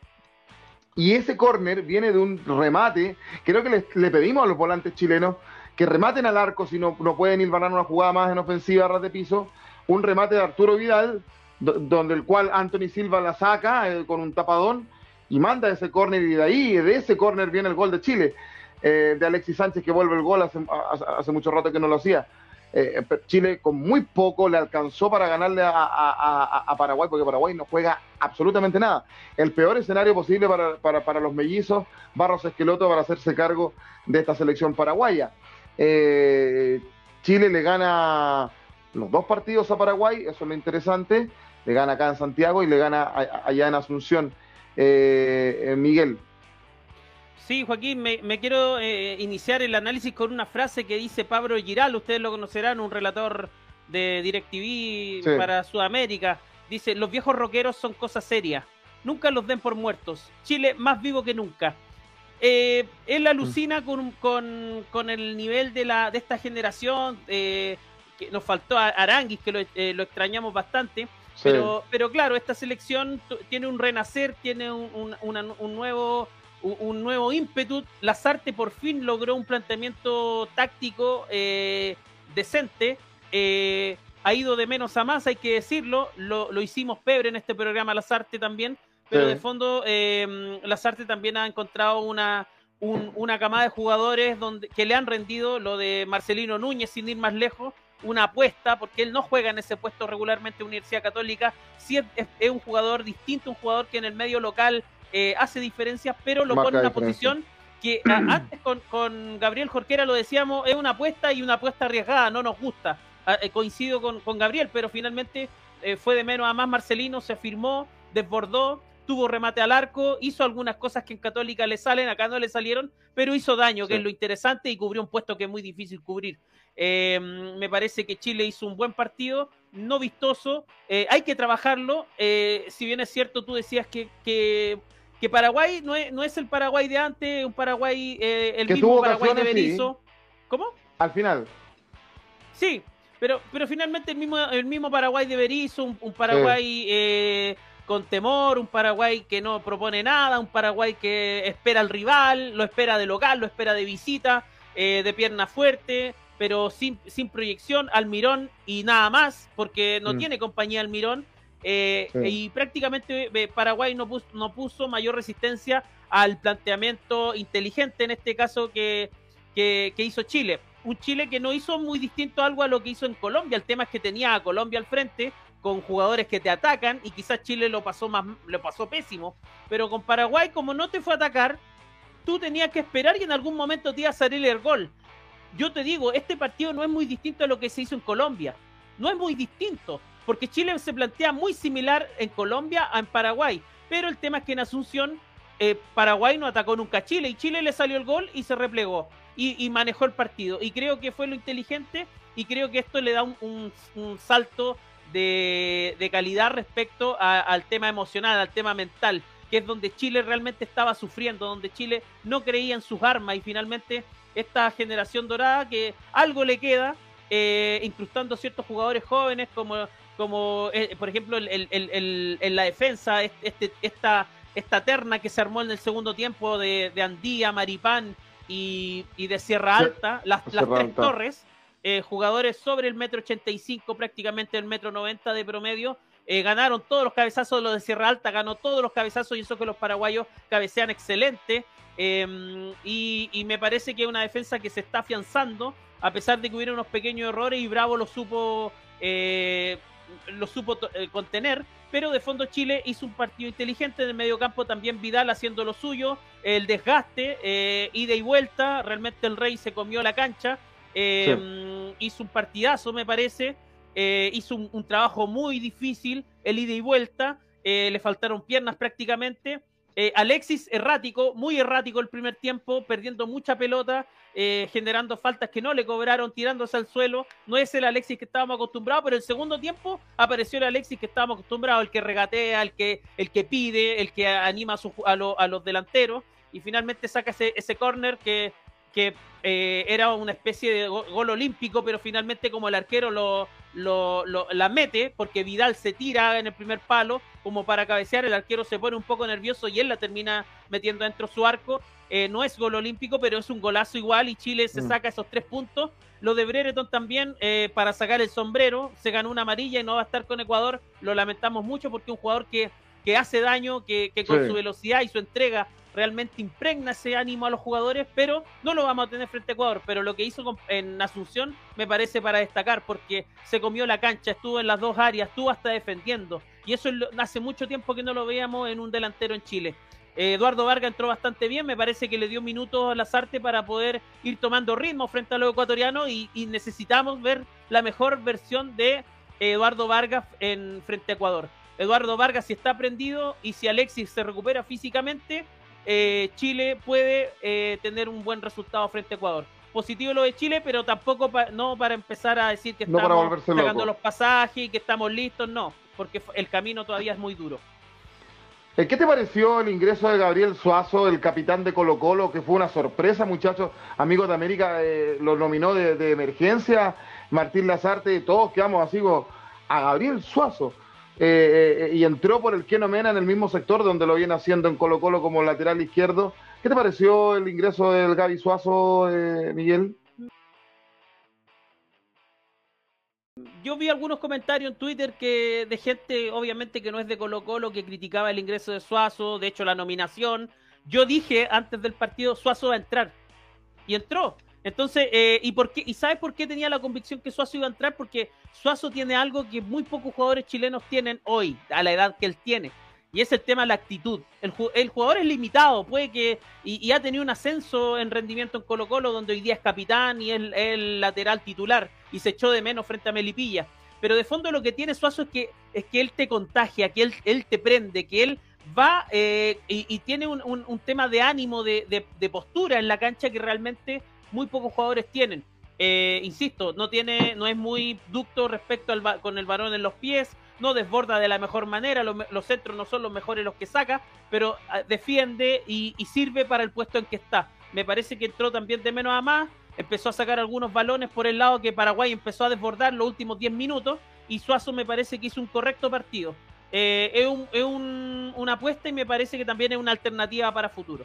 Y ese córner viene de un remate. Creo que le, pedimos a los volantes chilenos que rematen al arco si no, no pueden ir ganar una jugada más en ofensiva a ras de piso. Un remate de Arturo Vidal, do, donde el cual Anthony Silva la saca eh, con un tapadón y manda ese córner. Y de ahí, de ese córner, viene el gol de Chile, eh, de Alexis Sánchez, que vuelve el gol hace, mucho rato que no lo hacía. Eh, Chile con muy poco le alcanzó para ganarle a, Paraguay, porque Paraguay no juega absolutamente nada. El peor escenario posible para, para, para, los mellizos, Barros Esqueloto, para hacerse cargo de esta selección paraguaya. Chile le gana los dos partidos a Paraguay, eso es lo interesante. Le gana acá en Santiago y le gana allá en Asunción. Eh, Miguel. Sí, Joaquín, me, me quiero eh, iniciar el análisis con una frase que dice Pablo Giral, ustedes lo conocerán, un relator de DirecTV sí. para Sudamérica. Dice, los viejos rockeros son cosas serias, nunca los den por muertos. Chile más vivo que nunca. Eh, él alucina mm. con, con, con, el nivel de, la, de esta generación, eh, que nos faltó a Aranguis, que lo, eh, lo extrañamos bastante. Sí. Pero, pero claro, esta selección tiene un renacer, tiene un, un, una, un nuevo un nuevo ímpetu. Lazarte por fin logró un planteamiento táctico eh, decente. Eh, ha ido de menos a más, hay que decirlo. Lo, lo hicimos pebre en este programa Lazarte también. Pero sí. de fondo, eh, Lazarte también ha encontrado una, un, una camada de jugadores donde, que le han rendido lo de Marcelino Núñez, sin ir más lejos. Una apuesta, porque él no juega en ese puesto regularmente en Universidad Católica. Sí es, un jugador distinto, un jugador que en el medio local eh, hace diferencias, pero lo Marca pone en una posición que a, antes con, con, Gabriel Jorquera lo decíamos, es una apuesta y una apuesta arriesgada, no nos gusta. A, eh, coincido con, con, Gabriel, pero finalmente eh, fue de menos a más Marcelino, se firmó, desbordó, tuvo remate al arco, hizo algunas cosas que en Católica le salen, acá no le salieron, pero hizo daño, sí. que es lo interesante, y cubrió un puesto que es muy difícil cubrir. Eh, me parece que Chile hizo un buen partido, no vistoso, eh, hay que trabajarlo, eh, si bien es cierto, tú decías que, que que Paraguay no es, no es, el Paraguay de antes, un Paraguay, eh, el que mismo Paraguay de Berizzo. Sí. ¿Cómo? Al final. Sí, pero, pero finalmente el mismo, el mismo Paraguay de Berizzo, un, un Paraguay sí. eh, con temor, un Paraguay que no propone nada, un Paraguay que espera al rival, lo espera de local, lo espera de visita, eh, de pierna fuerte, pero sin, sin proyección, Almirón y nada más, porque no mm. tiene compañía Almirón. Eh, sí. Y prácticamente eh, Paraguay no puso, no puso, mayor resistencia al planteamiento inteligente, en este caso, que, que, que, hizo Chile. Un Chile que no hizo muy distinto algo a lo que hizo en Colombia. El tema es que tenía a Colombia al frente con jugadores que te atacan y quizás Chile lo pasó más lo pasó pésimo, pero con Paraguay como no te fue a atacar, tú tenías que esperar y en algún momento te iba a salir el gol. Yo te digo, este partido no es muy distinto a lo que se hizo en Colombia. No es muy distinto porque Chile se plantea muy similar en Colombia a en Paraguay, pero el tema es que en Asunción eh, Paraguay no atacó nunca a Chile y Chile le salió el gol y se replegó y, manejó el partido y creo que fue lo inteligente y creo que esto le da un, salto de, calidad respecto al tema emocional, al tema mental, que es donde Chile realmente estaba sufriendo, donde Chile no creía en sus armas y finalmente esta generación dorada que algo le queda, eh, incrustando ciertos jugadores jóvenes como como eh, por ejemplo el, el, el, en la defensa, este, esta, esta terna que se armó en el segundo tiempo de, de Andía, Maripán y, y, de Sierra Alta, las, las tres torres, eh, jugadores sobre el metro 85, prácticamente el metro 90 de promedio. Eh, ganaron todos los cabezazos, los de Sierra Alta ganó todos los cabezazos y eso que los paraguayos cabecean excelente. Em, y, me parece que es una defensa que se está afianzando, a pesar de que hubiera unos pequeños errores y Bravo lo supo, eh, lo supo contener. Pero de fondo Chile hizo un partido inteligente en el medio campo, también Vidal haciendo lo suyo, el desgaste, ida y vuelta, realmente el Rey se comió la cancha. Em, hizo un partidazo, me parece. Eh, hizo un, trabajo muy difícil, el ida y vuelta. Eh, le faltaron piernas prácticamente. Eh, Alexis errático, muy errático el primer tiempo, perdiendo mucha pelota, generando faltas que no le cobraron, tirándose al suelo. No es el Alexis que estábamos acostumbrados, pero el segundo tiempo apareció el Alexis que estábamos acostumbrados, el que regatea, el que, el que pide, el que anima a, a, los delanteros. Y finalmente saca ese, ese corner que que eh, era una especie de gol olímpico, pero finalmente como el arquero lo, lo, la mete, porque Vidal se tira en el primer palo como para cabecear, el arquero se pone un poco nervioso y él la termina metiendo dentro su arco. Eh, no es gol olímpico, pero es un golazo igual y Chile se mm. saca esos tres puntos. Lo de Brereton también eh, para sacar el sombrero, se ganó una amarilla y no va a estar con Ecuador. Lo lamentamos mucho porque un jugador que, que hace daño, que, que con su velocidad y su entrega realmente impregna ese ánimo a los jugadores, pero no lo vamos a tener frente a Ecuador. Pero lo que hizo en Asunción me parece para destacar, porque se comió la cancha, estuvo en las dos áreas, estuvo hasta defendiendo. Y eso hace mucho tiempo que no lo veíamos en un delantero en Chile. Eh, Eduardo Vargas entró bastante bien, me parece que le dio minutos a Lazarte para poder ir tomando ritmo frente a los ecuatorianos y, necesitamos ver la mejor versión de Eduardo Vargas en frente a Ecuador. Eduardo Vargas si está prendido y si Alexis se recupera físicamente, eh, Chile puede eh, tener un buen resultado frente a Ecuador. Positivo lo de Chile, pero tampoco no para empezar a decir que estamos sacando los pasajes y que estamos listos, no, porque el camino todavía es muy duro. Eh, ¿Qué te pareció el ingreso de Gabriel Suazo, el capitán de Colo Colo, que fue una sorpresa, muchachos? Amigos de América lo nominó de, emergencia, Martín Lazarte, todos quedamos así, a Gabriel Suazo. Eh, eh, y entró por el Keno Mena en el mismo sector donde lo viene haciendo en Colo Colo como lateral izquierdo. ¿Qué te pareció el ingreso del Gaby Suazo, eh, Miguel? Yo vi algunos comentarios en Twitter que de gente, obviamente, que no es de Colo Colo, que criticaba el ingreso de Suazo, de hecho la nominación. Yo dije antes del partido, Suazo va a entrar. Y entró. Entonces, eh, ¿y, por ¿y sabes por qué tenía la convicción que Suazo iba a entrar? Porque Suazo tiene algo que muy pocos jugadores chilenos tienen hoy, a la edad que él tiene. Y es el tema de la actitud. El, jugador es limitado, puede que. Y, ha tenido un ascenso en rendimiento en Colo-Colo, donde hoy día es capitán y es el, lateral titular. Y se echó de menos frente a Melipilla. Pero de fondo lo que tiene Suazo es que, es que él te contagia, que él, te prende, que él va eh, y, tiene un, tema de ánimo, de, de postura en la cancha que realmente muy pocos jugadores tienen. Eh, insisto, no tiene, no es muy ducto respecto al con el varón en los pies, no desborda de la mejor manera, los, centros no son los mejores los que saca, pero ah, defiende y, sirve para el puesto en que está. Me parece que entró también de menos a más, empezó a sacar algunos balones por el lado que Paraguay empezó a desbordar los últimos 10 minutos y Suazo me parece que hizo un correcto partido. Eh, es, es un, una apuesta y me parece que también es una alternativa para futuro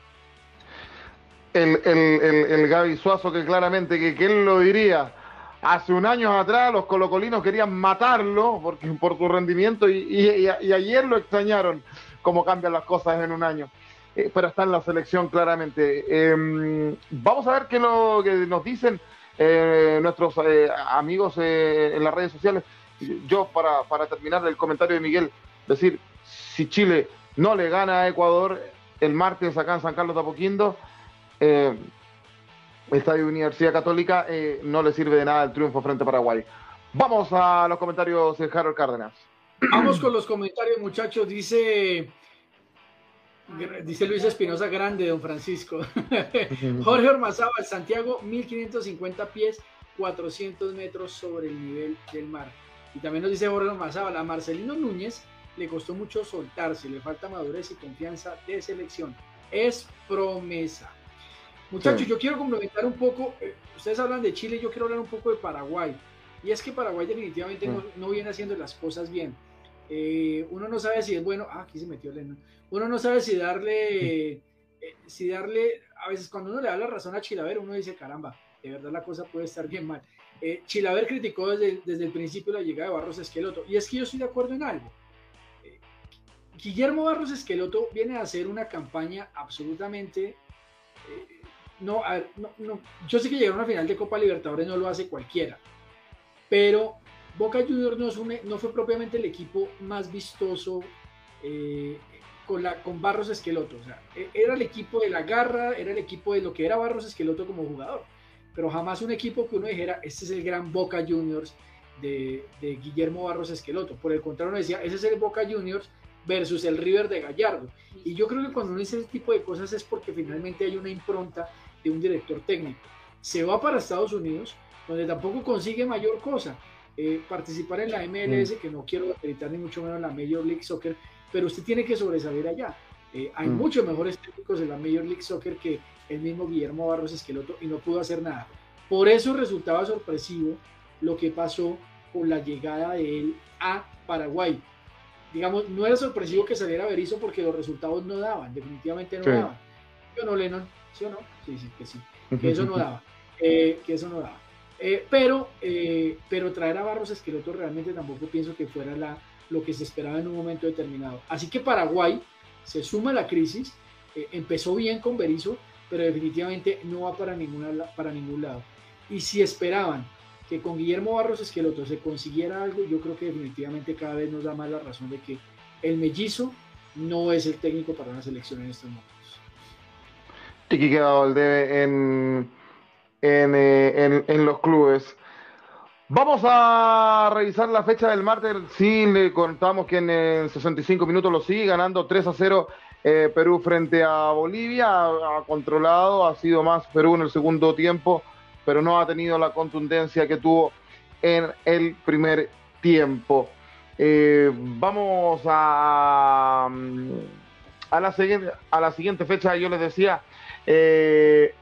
el, el, el, Gaby Suazo que claramente, que, que, él lo diría, hace un año atrás los colocolinos querían matarlo porque, por su rendimiento y, y, ayer lo extrañaron cómo cambian las cosas en un año. Eh, pero está en la selección claramente. Em, vamos a ver qué, lo, que nos dicen eh, nuestros eh, amigos en las redes sociales. Yo, para, para terminar el comentario de Miguel, decir, si Chile no le gana a Ecuador el martes acá en San Carlos de Apoquindo, eh, Estadio Universidad Católica eh, no le sirve de nada el triunfo frente a Paraguay. Vamos a los comentarios de Harold Cárdenas. Vamos con los comentarios, muchachos. Dice, dice Luis Espinosa Grande, don Francisco. Jorge Ormazábal, Santiago, 1550 pies, 400 metros sobre el nivel del mar. Y también nos dice Jorge Ormazábal, a Marcelino Núñez le costó mucho soltarse, le falta madurez y confianza de selección. Es promesa. Muchachos, yo quiero complementar un poco, eh, ustedes hablan de Chile, yo quiero hablar un poco de Paraguay. Y es que Paraguay definitivamente no, mm. viene haciendo las cosas bien. Eh, uno no sabe si es bueno, ah, aquí se metió Lennon. Uno no sabe si darle, eh, si darle a veces cuando uno le da la razón a Chilaver, uno dice, caramba, de verdad la cosa puede estar bien mal. Chilaver criticó desde, desde, el principio la llegada de Barros Esqueloto, y es que yo estoy de acuerdo en algo. Guillermo Barros Esqueloto viene a hacer una campaña absolutamente... No, no, no, yo sé que llegar a una final de Copa Libertadores no lo hace cualquiera, pero Boca Juniors no, no fue propiamente el equipo más vistoso eh, con, la, con Barros Esqueloto. E, era el equipo de la garra, era el equipo de lo que era Barros Esqueloto como jugador. Pero jamás un equipo que uno dijera, este es el gran Boca Juniors de, Guillermo Barros Esqueloto. Por el contrario, uno decía, ese es el Boca Juniors versus el River de Gallardo. Y yo creo que cuando uno dice ese tipo de cosas es porque finalmente hay una impronta de un director técnico. Se va para Estados Unidos, donde tampoco consigue mayor cosa. Eh, participar en la MLS, mm. que no quiero acreditar ni mucho menos la Major League Soccer, pero usted tiene que sobresalir allá. Eh, hay mm. muchos mejores técnicos en la Major League Soccer que el mismo Guillermo Barros Esqueloto y no pudo hacer nada. Por eso resultaba sorpresivo lo que pasó con la llegada de él a Paraguay. Digamos, no era sorpresivo que saliera Berizzo porque los resultados no daban, definitivamente no daban. Yo no, Lennon, ¿sí o no? Sí, sí, que sí, que eso no daba, eh, que eso no daba. Eh, pero, pero traer a Barros Esqueloto realmente tampoco pienso que fuera la, lo que se esperaba en un momento determinado. Así que Paraguay se suma a la crisis, eh, empezó bien con Berizzo, pero definitivamente no va para, ninguna, para ningún lado. Y si esperaban que con Guillermo Barros Esqueloto se consiguiera algo, yo creo que definitivamente cada vez nos da más la razón de que el mellizo no es el técnico para una selección en estos momentos. Que queda el debe en, en, eh, en, en los clubes. Vamos a revisar la fecha del martes. Sí, le contamos que en 65 minutos lo sigue ganando 3 a 0 eh, Perú frente a Bolivia. Ha, controlado, ha sido más Perú en el segundo tiempo, pero no ha tenido la contundencia que tuvo en el primer tiempo. Eh, vamos a, a, la a la siguiente fecha, yo les decía, eh,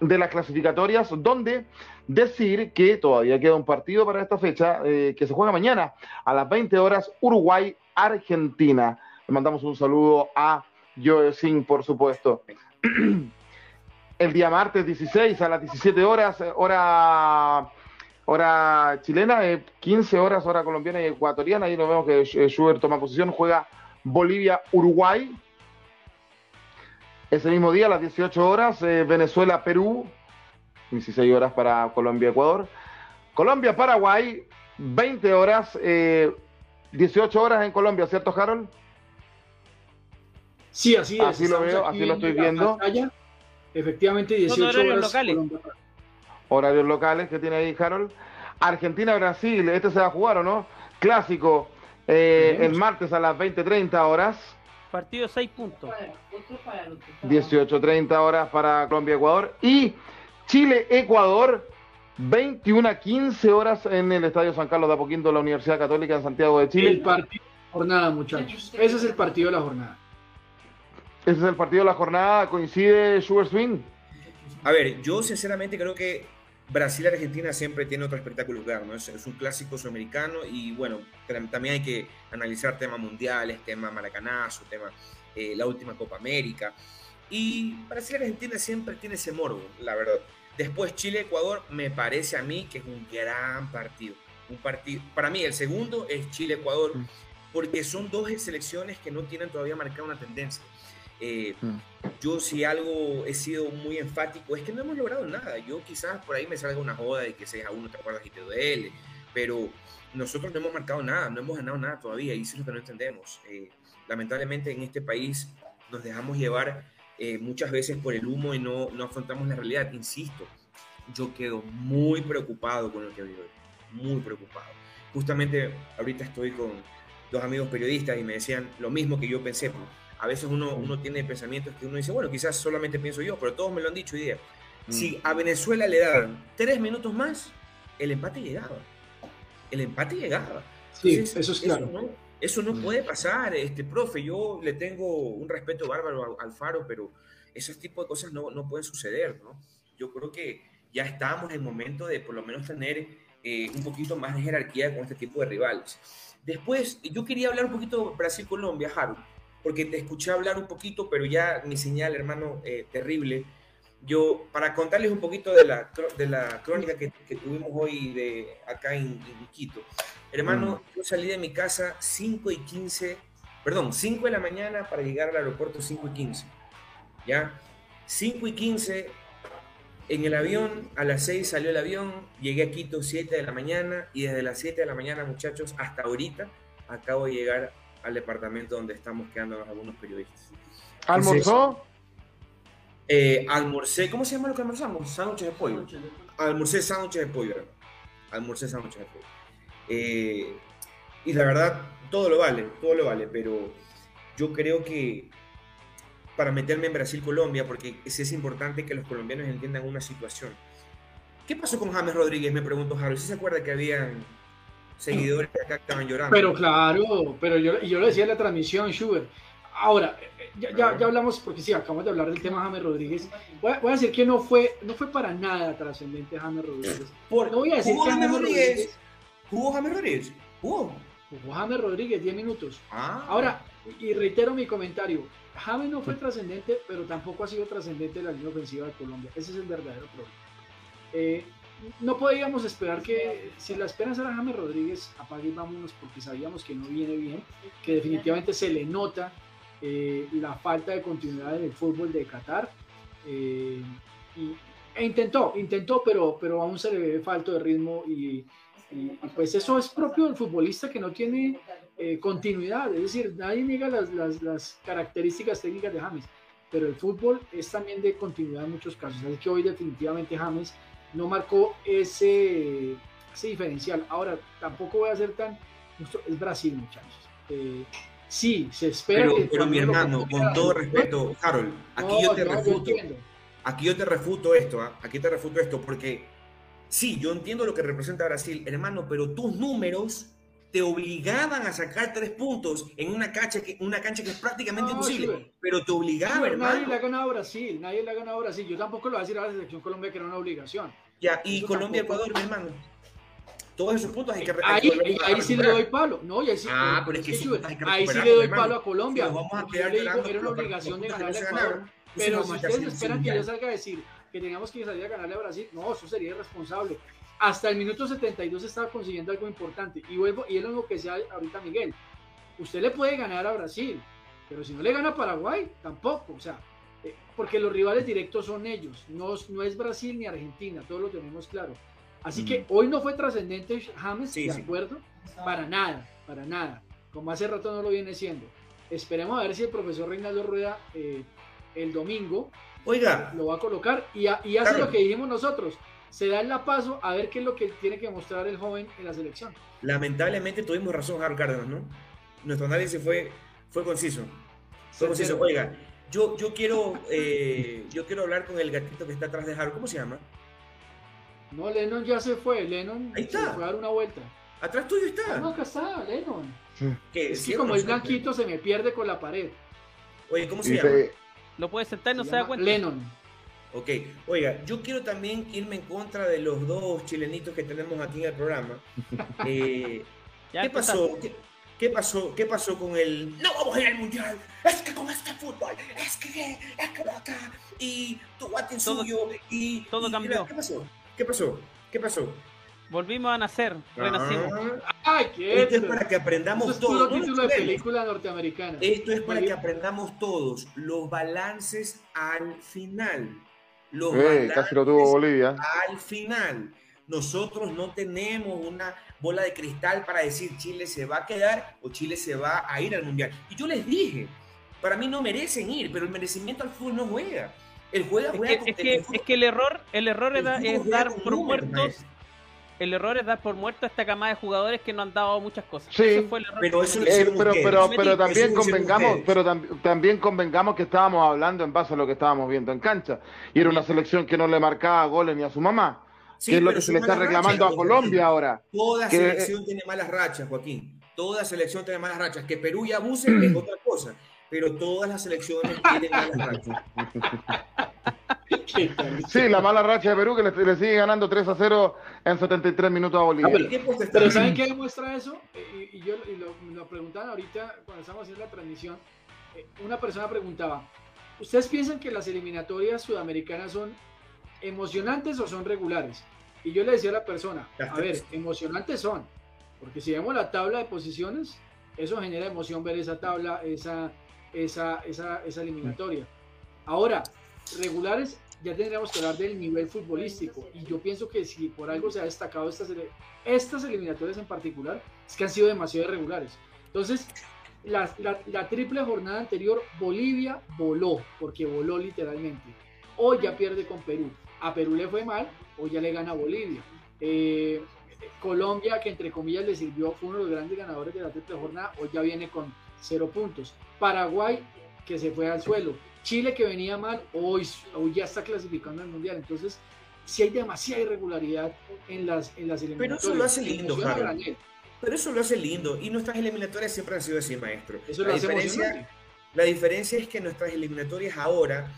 de las clasificatorias, donde decir que todavía queda un partido para esta fecha eh, que se juega mañana a las 20 horas Uruguay-Argentina. Le mandamos un saludo a Joe Singh, por supuesto. El día martes 16 a las 17 horas, eh, hora, hora chilena, 15 eh, horas, hora colombiana y ecuatoriana. Ahí nos vemos que Schubert toma posición, juega Bolivia-Uruguay. Ese mismo día, a las 18 horas, Venezuela-Perú, 16 horas para Colombia-Ecuador. Colombia-Paraguay, 20 horas, 18 eh, horas en Colombia, ¿cierto, Harold? Sí, así es. Así lo veo, así lo estoy viendo. Efectivamente, 18 horarios horas. Locales. Horarios locales que tiene ahí Harold. Argentina-Brasil, este se va a jugar o no? Clásico, eh, el martes a las 20-30 horas. Partido 6 puntos. 18-30 horas para Colombia-Ecuador. Y Chile-Ecuador, 21 a 15 horas en el Estadio San Carlos de Apoquindo, la Universidad Católica de Santiago de Chile. El partido de la jornada, muchachos. Ese es el partido de la jornada. Ese es el partido de la jornada. ¿Coincide Sugar Swing? A ver, yo sinceramente creo que Brasil-Argentina siempre tiene otro espectáculo claro, ¿no? Es, un clásico sudamericano y bueno, también hay que analizar temas mundiales, tema maracanazo, tema eh, la última Copa América. Y Brasil-Argentina siempre tiene ese morbo, la verdad. Después Chile-Ecuador me parece a mí que es un gran partido. Un partido, para mí el segundo es Chile-Ecuador, mm. porque son dos selecciones que no tienen todavía marcada una tendencia. Eh, mm. Yo si algo he sido muy enfático es que no hemos logrado nada. Yo quizás por ahí me salga una joda de que 6 a 1 te acuerdas y te duele, pero nosotros no hemos marcado nada, no hemos ganado nada todavía y eso es lo que no entendemos. Eh, lamentablemente en este país nos dejamos llevar eh, muchas veces por el humo y no, no afrontamos la realidad. Insisto, yo quedo muy preocupado con lo que vivo muy preocupado. Justamente ahorita estoy con dos amigos periodistas y me decían lo mismo que yo pensé. Pues, a veces uno, uno tiene pensamientos que uno dice, bueno, quizás solamente pienso yo, pero todos me lo han dicho hoy día. Mm. Si a Venezuela le dan tres minutos más, el empate llegaba. El empate llegaba. Sí, eso es claro. Eso no puede pasar, este profe. Yo le tengo un respeto bárbaro al Faro, pero esos tipos de cosas no, no pueden suceder, ¿no? Yo creo que ya estamos en el momento de por lo menos tener eh, un poquito más de jerarquía con este tipo de rivales. Después, yo quería hablar un poquito Brasil-Colombia, Haru, porque te escuché hablar un poquito, pero ya mi señal, hermano, eh, terrible. yo, para contarles un poquito de la, de la crónica que, que tuvimos hoy de acá en, en Quito. Hermano, yo salí de mi casa 5 y 15, perdón, 5 de la mañana para llegar al aeropuerto 5 y 15. ¿Ya? 5 y 15 en el avión, a las 6 salió el avión, llegué a Quito 7 de la mañana y desde las 7 de la mañana, muchachos, hasta ahorita acabo de llegar al departamento donde estamos quedando algunos periodistas. ¿Almorzó? Eh, almorcé, ¿cómo se llama lo que almorzamos? Sándwiches de pollo. Almorcé sándwiches de pollo. hermano. Almorcé sándwiches de pollo. Eh, y la verdad, todo lo vale, todo lo vale, pero yo creo que para meterme en Brasil-Colombia, porque es, es importante que los colombianos entiendan una situación. ¿Qué pasó con James Rodríguez? Me preguntó Harold. ¿Sí se acuerda que habían seguidores que acá estaban llorando? Pero claro, pero yo, y yo lo decía en la transmisión, Schubert. Ahora, eh, ya, ya, ya hablamos, porque sí, acabamos de hablar del tema James Rodríguez. Voy a, voy a decir que no fue, no fue para nada trascendente James Rodríguez. Por- No voy a decir ¿Jugó que James James Rodríguez? Rodríguez- ¿Jugó James Rodríguez? ¿Jugó? Jugó James Rodríguez 10 minutos. Ah. Ahora, y reitero mi comentario, James no fue trascendente, pero tampoco ha sido trascendente la línea ofensiva de Colombia. Ese es el verdadero problema. Eh, no podíamos esperar que, si la esperanza era James Rodríguez, apague y vámonos porque sabíamos que no viene bien, que definitivamente se le nota eh, la falta de continuidad en el fútbol de Qatar. eh, e intentó, intentó, pero, pero aún se le ve falto de ritmo y, y- y pues eso es propio del futbolista que no tiene eh, continuidad, es decir, nadie niega las, las- las características técnicas de James, pero el fútbol es también de continuidad en muchos casos, así que hoy definitivamente James no marcó ese, ese diferencial. Ahora, tampoco voy a ser tan justo, es Brasil, muchachos. Eh, sí, se espera Pero, que pero mi hermano, con todo respeto, Harold, aquí No, yo te no, refuto. Aquí yo te refuto esto, ¿ah? aquí te refuto esto, porque sí, yo entiendo lo que representa Brasil, hermano, pero tus números te obligaban a sacar tres puntos en una cancha que, una cancha que es prácticamente No, imposible, Schubert. pero te obligaba, Pero nadie le ha ganado a Brasil, nadie le ha ganado a Brasil. Yo tampoco lo voy a decir a la selección Colombia que era una obligación. Ya, y Eso Colombia, tampoco. Ecuador, mi hermano. Todos esos puntos hay que, hay que Ahí, a ahí sí le doy palo. No, y ahí sí, Ah, pero es que sí, sí, hay que ahí sí le doy hermano. palo a Colombia. Si vamos a yo le digo, era una obligación de a no se Ecuador. Pero si a ustedes esperan que yo salga a decir que teníamos que salir a ganarle a Brasil, no, eso sería irresponsable. Hasta el minuto 72 estaba consiguiendo algo importante. Y vuelvo, y es lo que decía ahorita Miguel. Usted le puede ganar a Brasil, pero si no le gana a Paraguay, tampoco. O sea, eh, porque los rivales directos son ellos, no, no es Brasil ni Argentina, todos lo tenemos claro. Así que hoy no fue trascendente James, Sí, de sí. acuerdo, para nada, para nada. Como hace rato no lo viene siendo. Esperemos a ver si el profesor Reinaldo Rueda eh, el domingo Oiga, lo va a colocar y, ha- y hace Claro. lo que dijimos nosotros. Se da el la paso a ver qué es lo que tiene que mostrar el joven en la selección. lamentablemente tuvimos razón, Harold Cárdenas, ¿no? Nuestro análisis fue, fue conciso. Fue conciso. Oiga, yo, yo, quiero, eh, yo quiero hablar con el gatito que está atrás de Harold. ¿Cómo se llama? No, Lennon ya se fue. Lennon Ahí se está. fue a dar una vuelta. Atrás tuyo Ah, está. no, acá está, Lennon. ¿Qué? Es que ¿Sí o como es blanquito se me pierde con la pared. Oye, ¿cómo se llama? Lo puede sentar y no Se se da cuenta. Lennon. Ok, oiga, yo quiero también irme en contra de los dos chilenitos que tenemos aquí en el programa. Eh, ¿Qué pasó? ¿Qué, qué pasó? ¿Qué pasó con el no vamos a ir al mundial? Es que con este fútbol, es que es que acá y tu suyo y todo y- cambió. ¿Qué pasó? ¿Qué pasó? ¿Qué pasó? Volvimos a nacer, renacimos. Ah, ¡Ay, qué! esto es para que aprendamos Eso es todos. título de película norteamericana. Esto es para que aprendamos todos los balances al final. Los eh, casi lo tuvo Bolivia. al final. Nosotros no tenemos una bola de cristal para decir Chile se va a quedar o Chile se va a ir al mundial. Y yo les dije, para mí no merecen ir, pero el merecimiento al fútbol no juega. El juega, Es juega que, con- es que, el fútbol- es que el error, el error el es, es dar por números, muertos, maestro. El error es dar por muerto a esta camada de jugadores que no han dado muchas cosas. Sí, Ese fue el error pero eso Eh, pero, pero, pero también convengamos, pero tam- también convengamos que estábamos hablando en base a lo que estábamos viendo en cancha. Y era una selección que no le marcaba goles ni a su mamá. Sí, que es lo que se le está malas reclamando rachas, a Colombia ahora. Toda que- selección tiene malas rachas, Joaquín. Toda selección tiene malas rachas. Que Perú y abuse es otra cosa. Pero todas las selecciones tienen malas rachas. Sí, la mala racha de Perú que le, le sigue ganando 3 a 0 en 73 minutos a Bolivia. Ah, pero-. Pero ¿saben qué demuestra eso? Eh, Y, y yo y lo, lo preguntaban ahorita cuando estábamos haciendo la transmisión. eh, Una persona preguntaba, ¿ustedes piensan que las eliminatorias sudamericanas son emocionantes o son regulares? Y yo le decía a la persona, a ver, emocionantes son, porque si vemos la tabla de posiciones, eso genera emoción ver esa tabla, esa, esa, esa, esa eliminatoria. Ahora, regulares, ya tendríamos que hablar del nivel futbolístico. Y yo pienso que si por algo se ha destacado estas, eliminatorias en particular, es que han sido demasiado irregulares. Entonces, la, triple jornada anterior, Bolivia voló, porque voló literalmente. Hoy ya pierde con Perú. A Perú le fue mal, hoy ya le gana Bolivia. Eh, Colombia, que entre comillas le sirvió, fue uno de los grandes ganadores de la triple jornada, hoy ya viene con cero puntos. Paraguay, que se fue al suelo. Chile, que venía mal, hoy, hoy ya está clasificando al Mundial. Entonces, si hay demasiada irregularidad en las, en las eliminatorias. Pero eso lo hace lindo, Pero eso lo hace lindo. Y nuestras eliminatorias siempre han sido así, maestro. Eso la, diferencia, la diferencia es que nuestras eliminatorias ahora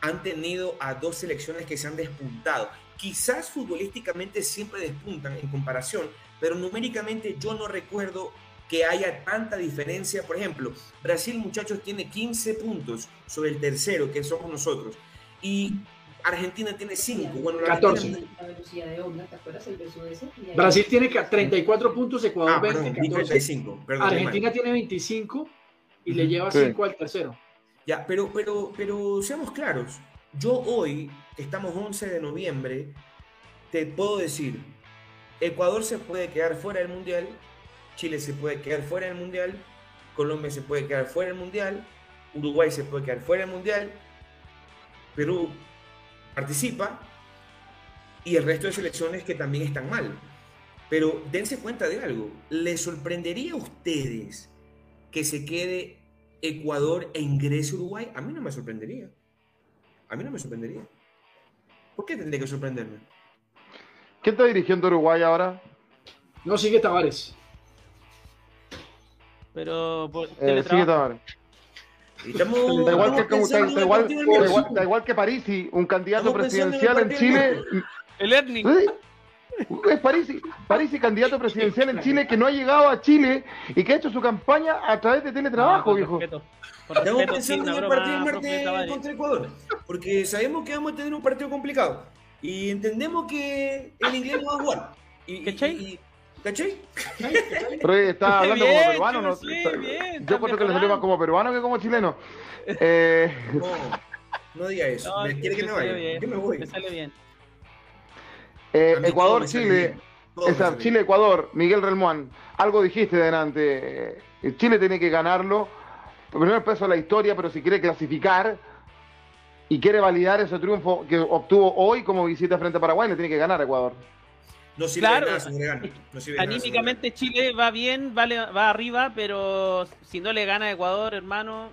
han tenido a dos selecciones que se han despuntado. Quizás futbolísticamente siempre despuntan en comparación, pero numéricamente yo no recuerdo que haya tanta diferencia. Por ejemplo, Brasil, muchachos, tiene 15 puntos sobre el tercero, que somos nosotros. Y Argentina tiene 5. Bueno, 14. Brasil tiene 34 puntos, Ecuador ah, 20, 35. Argentina tiene 25 y le lleva 5 al tercero. Ya, pero, pero, pero seamos claros. Yo hoy, estamos 11 de noviembre, te puedo decir, Ecuador se puede quedar fuera del Mundial Chile se puede quedar fuera del Mundial, Colombia se puede quedar fuera del Mundial, Uruguay se puede quedar fuera del Mundial, Perú participa y el resto de selecciones que también están mal. Pero dense cuenta de algo, ¿les sorprendería a ustedes que se quede Ecuador e ingrese Uruguay? A mí no me sorprendería. A mí no me sorprendería. ¿Por qué tendría que sorprenderme? ¿Quién está dirigiendo Uruguay ahora? No, sigue Tavares. Pero por eh, sigue Da igual, que, igual, da igual que Parisi, un candidato presidencial en Chile. El Ernie. Es Parisi, Parisi, candidato presidencial en Chile que no ha llegado a Chile y que ha hecho su campaña a través de teletrabajo, viejo. Estamos pensando en el partido contra Ecuador, porque sabemos que vamos a tener un partido complicado y entendemos que el inglés no va a jugar. Y, y, ¿Cachai? Pero está hablando como peruano, ¿no? yo creo que le salió más como peruano que como chileno. Eh... No, no diga eso. quiere que me vaya. Bien. me voy. Me sale bien. Eh, Ecuador, Chile. Chile, Ecuador, Miguel Relmuán. Algo dijiste delante. Eh, Chile tiene que ganarlo. Primero peso de la historia, pero si quiere clasificar y quiere validar ese triunfo que obtuvo hoy como visita frente a Paraguay, le tiene que ganar a Ecuador. No sirve claro, nada anímicamente Chile va bien, va arriba, pero si no le gana a Ecuador, hermano,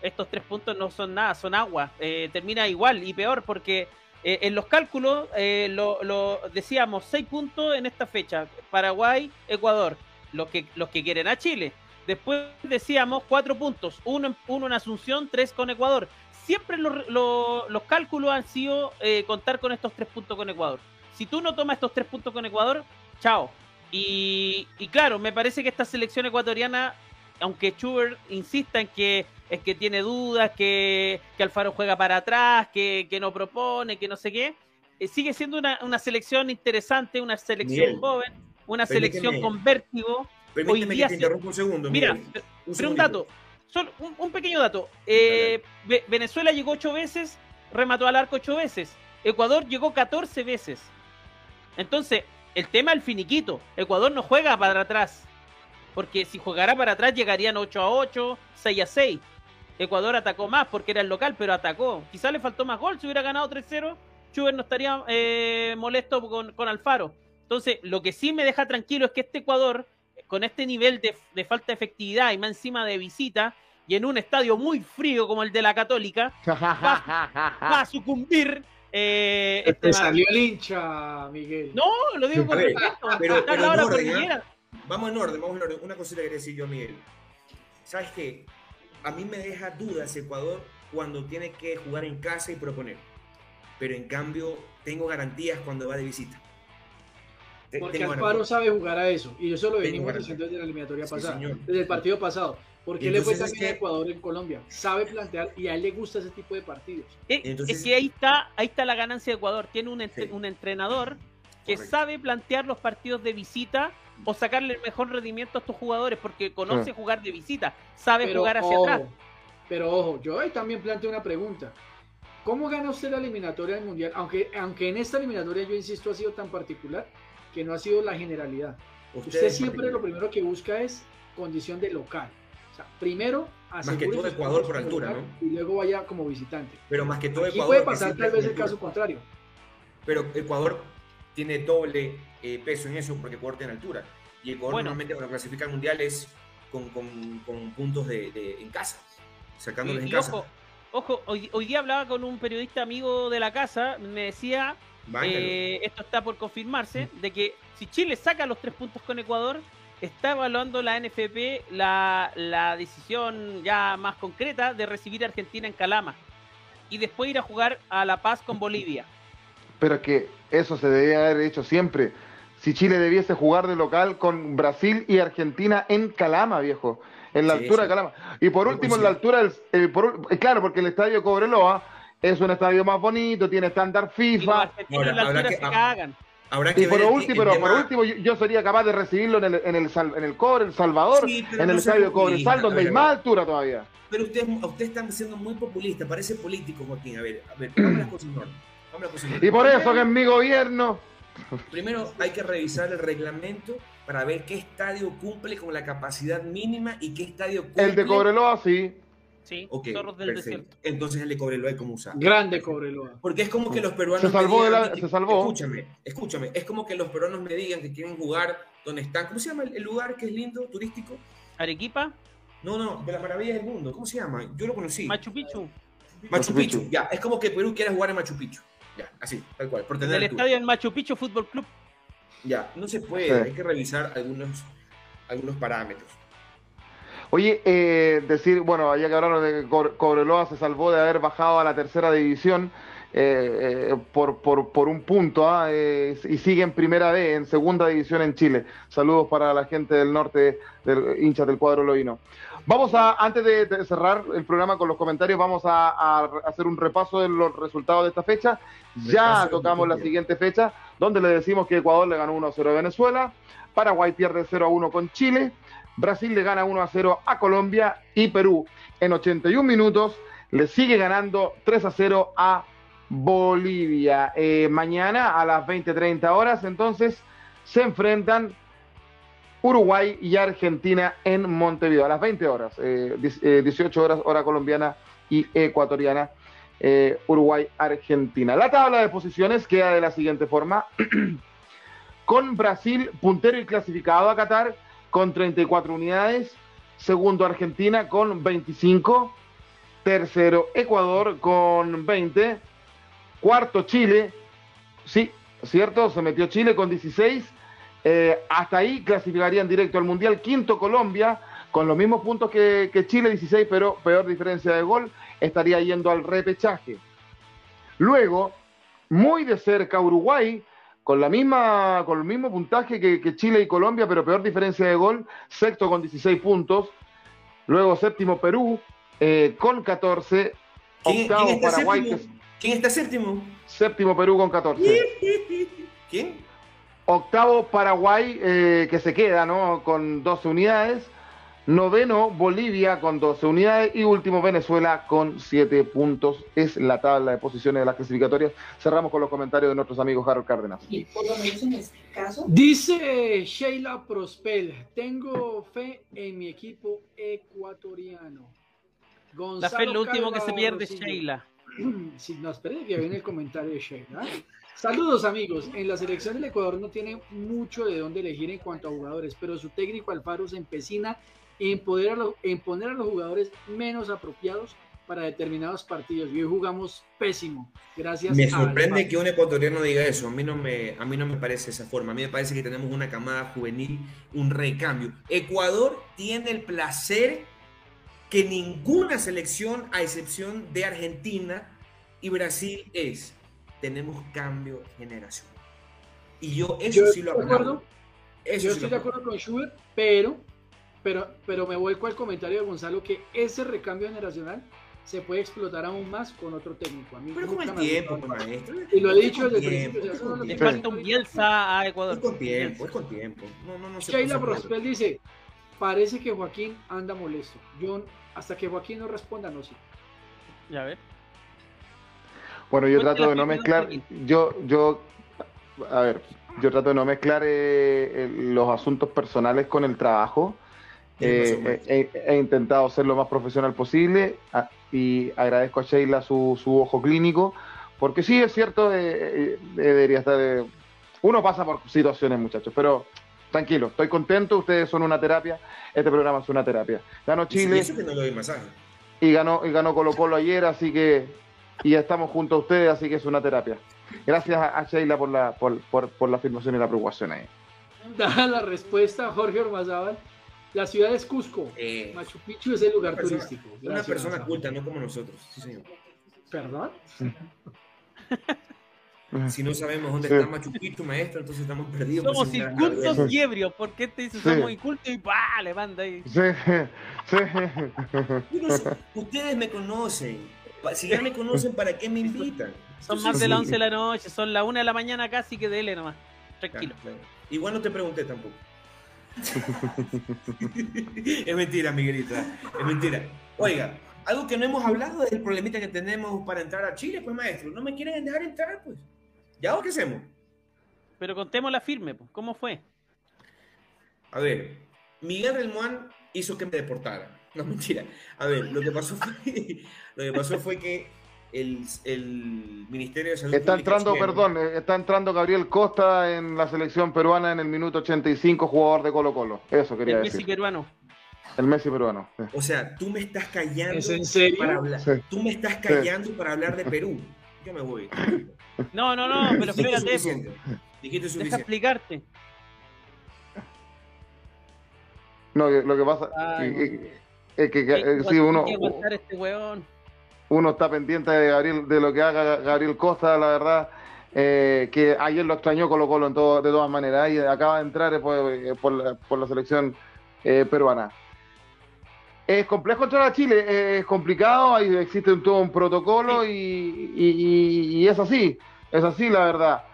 estos tres puntos no son nada, son agua. Eh, termina igual y peor porque eh, en los cálculos eh, lo, decíamos seis puntos en esta fecha. Paraguay, Ecuador, los que, los que quieren a Chile. Después decíamos cuatro puntos, uno, uno en Asunción, tres con Ecuador. Siempre los cálculos han sido contar con estos tres puntos con Ecuador si tú no tomas estos tres puntos con Ecuador, chao. Y, claro, me parece que esta selección ecuatoriana, aunque Schubert insista en que es que tiene dudas, que, Alfaro juega para atrás, que, no propone, que no sé qué, eh, sigue siendo una, selección interesante, una selección joven, una selección con vértigo. Permíteme que te interrumpa un segundo. Mira, pero un dato, solo un, pequeño dato. Eh, Venezuela llegó ocho veces, remató al arco ocho veces. Ecuador llegó 14 veces. Entonces, el tema del finiquito. Ecuador no juega para atrás. Porque si jugara para atrás llegarían 8 a 8, 6 a 6. Ecuador atacó más porque era el local, pero atacó. Quizá le faltó más gol. Si hubiera ganado 3-0, Chuber no estaría eh, molesto con, Alfaro. Entonces, lo que sí me deja tranquilo es que este Ecuador, con este nivel de, falta de efectividad y más encima de visita, y en un estadio muy frío como el de la Católica, va a sucumbir eh, este salió el hincha, Miguel. No, lo digo con respeto. Pero, pero en orden, ¿eh? Vamos en orden, vamos en orden. Una cosita que decir yo, Miguel. ¿Sabes qué? A mí me deja dudas Ecuador cuando tiene que jugar en casa y proponer. Pero en cambio, tengo garantías cuando va de visita. Porque Alfaro sabe jugar a eso. Y eso lo venimos diciendo desde la eliminatoria pasada, desde el partido pasado. Porque le fue también a Ecuador en Colombia. Sabe plantear y a él le gusta ese tipo de partidos. es que ahí está, ahí está la ganancia de Ecuador. Tiene un, un entrenador que sabe plantear los partidos de visita o sacarle el mejor rendimiento a estos jugadores porque conoce jugar de visita, sabe jugar hacia atrás. Pero ojo, yo ahí también planteo una pregunta. ¿Cómo gana usted la eliminatoria del Mundial? Aunque, aunque en esta eliminatoria, yo insisto, ha sido tan particular que no ha sido la generalidad. Usted, siempre lo primero que busca es condición de local. Sea, primero más que todo Ecuador por altura, ¿no? Y luego vaya como visitante. Pero más que todo Aquí puede pasar tal vez el caso contrario. Pero Ecuador tiene doble eh, peso en eso porque Ecuador tiene altura. Y Ecuador normalmente cuando clasifica al mundial es con, con, con puntos de, de, en casa, sacándoles en casa. Ojo, hoy, hoy, día hablaba con un periodista amigo de la casa, me decía, eh, esto está por confirmarse, de que si Chile saca los tres puntos con Ecuador, está evaluando la NFP la, la decisión ya más concreta de recibir a Argentina en Calama y después ir a jugar a La Paz con Bolivia. Pero que eso se debía haber hecho siempre. Si Chile debiese jugar de local con Brasil y Argentina en Calama, viejo en la altura de Calama. Y por último, en la altura del. Eh, eh, claro, porque el estadio Cobreloa es un estadio más bonito, tiene estándar FIFA. Y, por, último, pero por último, yo, sería capaz de recibirlo en el, en el, en el Cobre, El Salvador, en el estadio Cobresal, donde hay más altura todavía. Pero ustedes usted están siendo muy populistas, parece político, Joaquín. A ver, a ver, vamos las cosas Y por eso que en mi gobierno. Primero hay que revisar el reglamento para ver qué estadio cumple con la capacidad mínima y qué estadio cumple. El de Cobreloa, sí. Sí, del Entonces el de Cobreloa, ¿cómo usar? Grande Cobreloa. Porque es como que los peruanos. Se salvó, se salvó. Escúchame, escúchame. Es como que los peruanos me digan que quieren jugar donde están. ¿Cómo se llama el lugar que es lindo, turístico? ¿Arequipa? No, no, de las maravillas del mundo. ¿Cómo se llama? Yo lo conocí. Machu Picchu. Machu Picchu, ya. Es como que Perú quiera jugar en Machu Picchu. Ya, así, tal cual. Por tener el estadio en Machu Picchu Fútbol Club. Ya, no se puede, hay que revisar algunos, algunos parámetros. Oye, eh, decir, bueno, ya que hablaron de que Cobreloa se salvó de haber bajado a la tercera división eh, eh, por, por, por, un punto ¿ah? y sigue en primera B, en segunda división en Chile. Saludos para la gente del norte, del hincha del cuadro loíno. Vamos a, antes de, cerrar el programa con los comentarios, vamos a, a, hacer un repaso de los resultados de esta fecha. Ya tocamos la siguiente fecha, donde le decimos que Ecuador le ganó 1-0 a Venezuela, Paraguay pierde 0-1 con Chile, Brasil le gana 1 a 0 a Colombia y Perú en 81 minutos le sigue ganando 3 a 0 a Bolivia. Eh, mañana a las 20-30 horas entonces se enfrentan Uruguay y Argentina en Montevideo a las 20 horas, 18 eh, eh, horas hora colombiana y ecuatoriana. Uruguay-Argentina. La tabla de posiciones queda de la siguiente forma. con Brasil puntero y clasificado a Qatar con 34 unidades, segundo Argentina con 25, tercero Ecuador con 20, cuarto Chile, sí, cierto, se metió Chile con 16, eh, hasta ahí clasificarían directo al Mundial, quinto Colombia, con los mismos puntos que, que Chile, 16, pero peor diferencia de gol, estaría yendo al repechaje. Luego, muy de cerca Uruguay, con la misma, con el mismo puntaje que, Chile y Colombia, pero peor diferencia de gol, sexto con 16 puntos, luego séptimo Perú eh, con 14, octavo Paraguay. ¿Quién está séptimo? Séptimo Perú con 14. ¿Quién? Octavo Paraguay eh, que se queda, ¿no? Con 12 unidades. Noveno, Bolivia con 12 unidades y último, Venezuela con 7 puntos. Es la tabla de posiciones de las clasificatorias. Cerramos con los comentarios de nuestros amigos Harold Cárdenas. Y por lo menos en este caso. Dice Sheila Prospel, tengo fe en mi equipo ecuatoriano. Gonzalo la fe es lo último que se pierde, Sheila. Si no, espere que viene el comentario de Sheila. Saludos amigos, en la selección del Ecuador no tiene mucho de dónde elegir en cuanto a jugadores, pero su técnico Alfaro se empecina en, poder en poner a los jugadores menos apropiados para determinados partidos. Y hoy jugamos pésimo. Gracias. Me sorprende que un ecuatoriano diga eso. A mí, no me, a mí no me parece esa forma. A mí me parece que tenemos una camada juvenil, un recambio. Ecuador tiene el placer que ninguna selección, a excepción de Argentina y Brasil, es. Tenemos cambio generacional. Y yo eso Yo sí lo acuerdo, Eso yo sí estoy lo de acuerdo con Schubert, pero, pero, pero me vuelco al comentario de Gonzalo que ese recambio generacional se puede explotar aún más con otro técnico. A mí Pero con el tiempo, maestro. Y lo he dicho Es desde el tiempo, principio, Le falta un Bielsa a Ecuador. Es con tiempo, es con tiempo. No, no, no Sheila Prospel dice, parece que Joaquín anda molesto. Yo, hasta que Joaquín no responda, no sé. Ya ver. Bueno, yo trato de no mezclar, yo, yo, a ver, yo trato de no mezclar eh, los asuntos personales con el trabajo. Eh, eh, he, he intentado ser lo más profesional posible a- y agradezco a Sheila su, su ojo clínico, porque sí es cierto, eh, eh, eh, debería estar. eh, uno pasa por situaciones, muchachos, pero tranquilo, estoy contento. Ustedes son una terapia. Este programa es una terapia. Ganó Chile que no y ganó, y ganó Colo Colo ayer, así que y ya estamos junto a ustedes, así que es una terapia. Gracias a, a Sheila por la, por, por, por la afirmación y la preocupación ahí. Dada la respuesta, Jorge Ormazábal, la ciudad es Cusco. Eh, Machu Picchu es el lugar Una persona- turístico. una persona culta, no como nosotros. Sí, señor. ¿Perdón? Si no sabemos dónde Sí. está Machu Picchu, maestro, entonces estamos perdidos. Somos pues, gran incultos y ebrios. ¿Por qué te dice Sí. somos incultos y pa, le manda ahí? Sí, sí. Yo no sé, Ustedes me conocen. Si ya me conocen, ¿para qué me invitan? Son más de las así. 11 de la noche, son las 1 de la mañana casi que dele nomás. Tranquilo. Claro, claro. Igual no te pregunté tampoco. Es mentira, Miguelito. Es mentira. Oiga, algo que no hemos hablado es el problemita que tenemos para entrar a Chile, pues maestro. No me quieren dejar entrar, pues. ¿Ya o qué hacemos? Pero contemos la firme, pues. ¿cómo fue? A ver, Miguel Relmuán hizo que me deportara. No, mentira. A ver, lo que pasó fue, lo que, pasó fue que el, el Ministerio de Salud Está Pública entrando, chileno- perdón, eh, está entrando Gabriel Costa en la selección peruana en el minuto 85, jugador de Colo Colo. Eso quería El Messi decir. peruano. El Messi peruano. sí. O sea, tú me estás callando ¿Es en serio? para hablar. Sí. Tú me estás callando para hablar de Perú. Yo me voy. No, no, no, pero Dijiste espérate, po. suficiente. Dijiste deja explicarte. No, lo que pasa Ay, es que, eh, sí, uno, hay que aguantar este weón. Uno está pendiente de Gabriel, de lo que haga Gabriel Costa, la verdad, eh, que ayer lo extrañó Colo Colo en todo, de todas maneras, y acaba de entrar eh, por, eh, por la, por la selección eh, peruana. Es complejo entrar a Chile, es complicado, ahí existe un- todo un protocolo y, y- y- y es así, es así la verdad.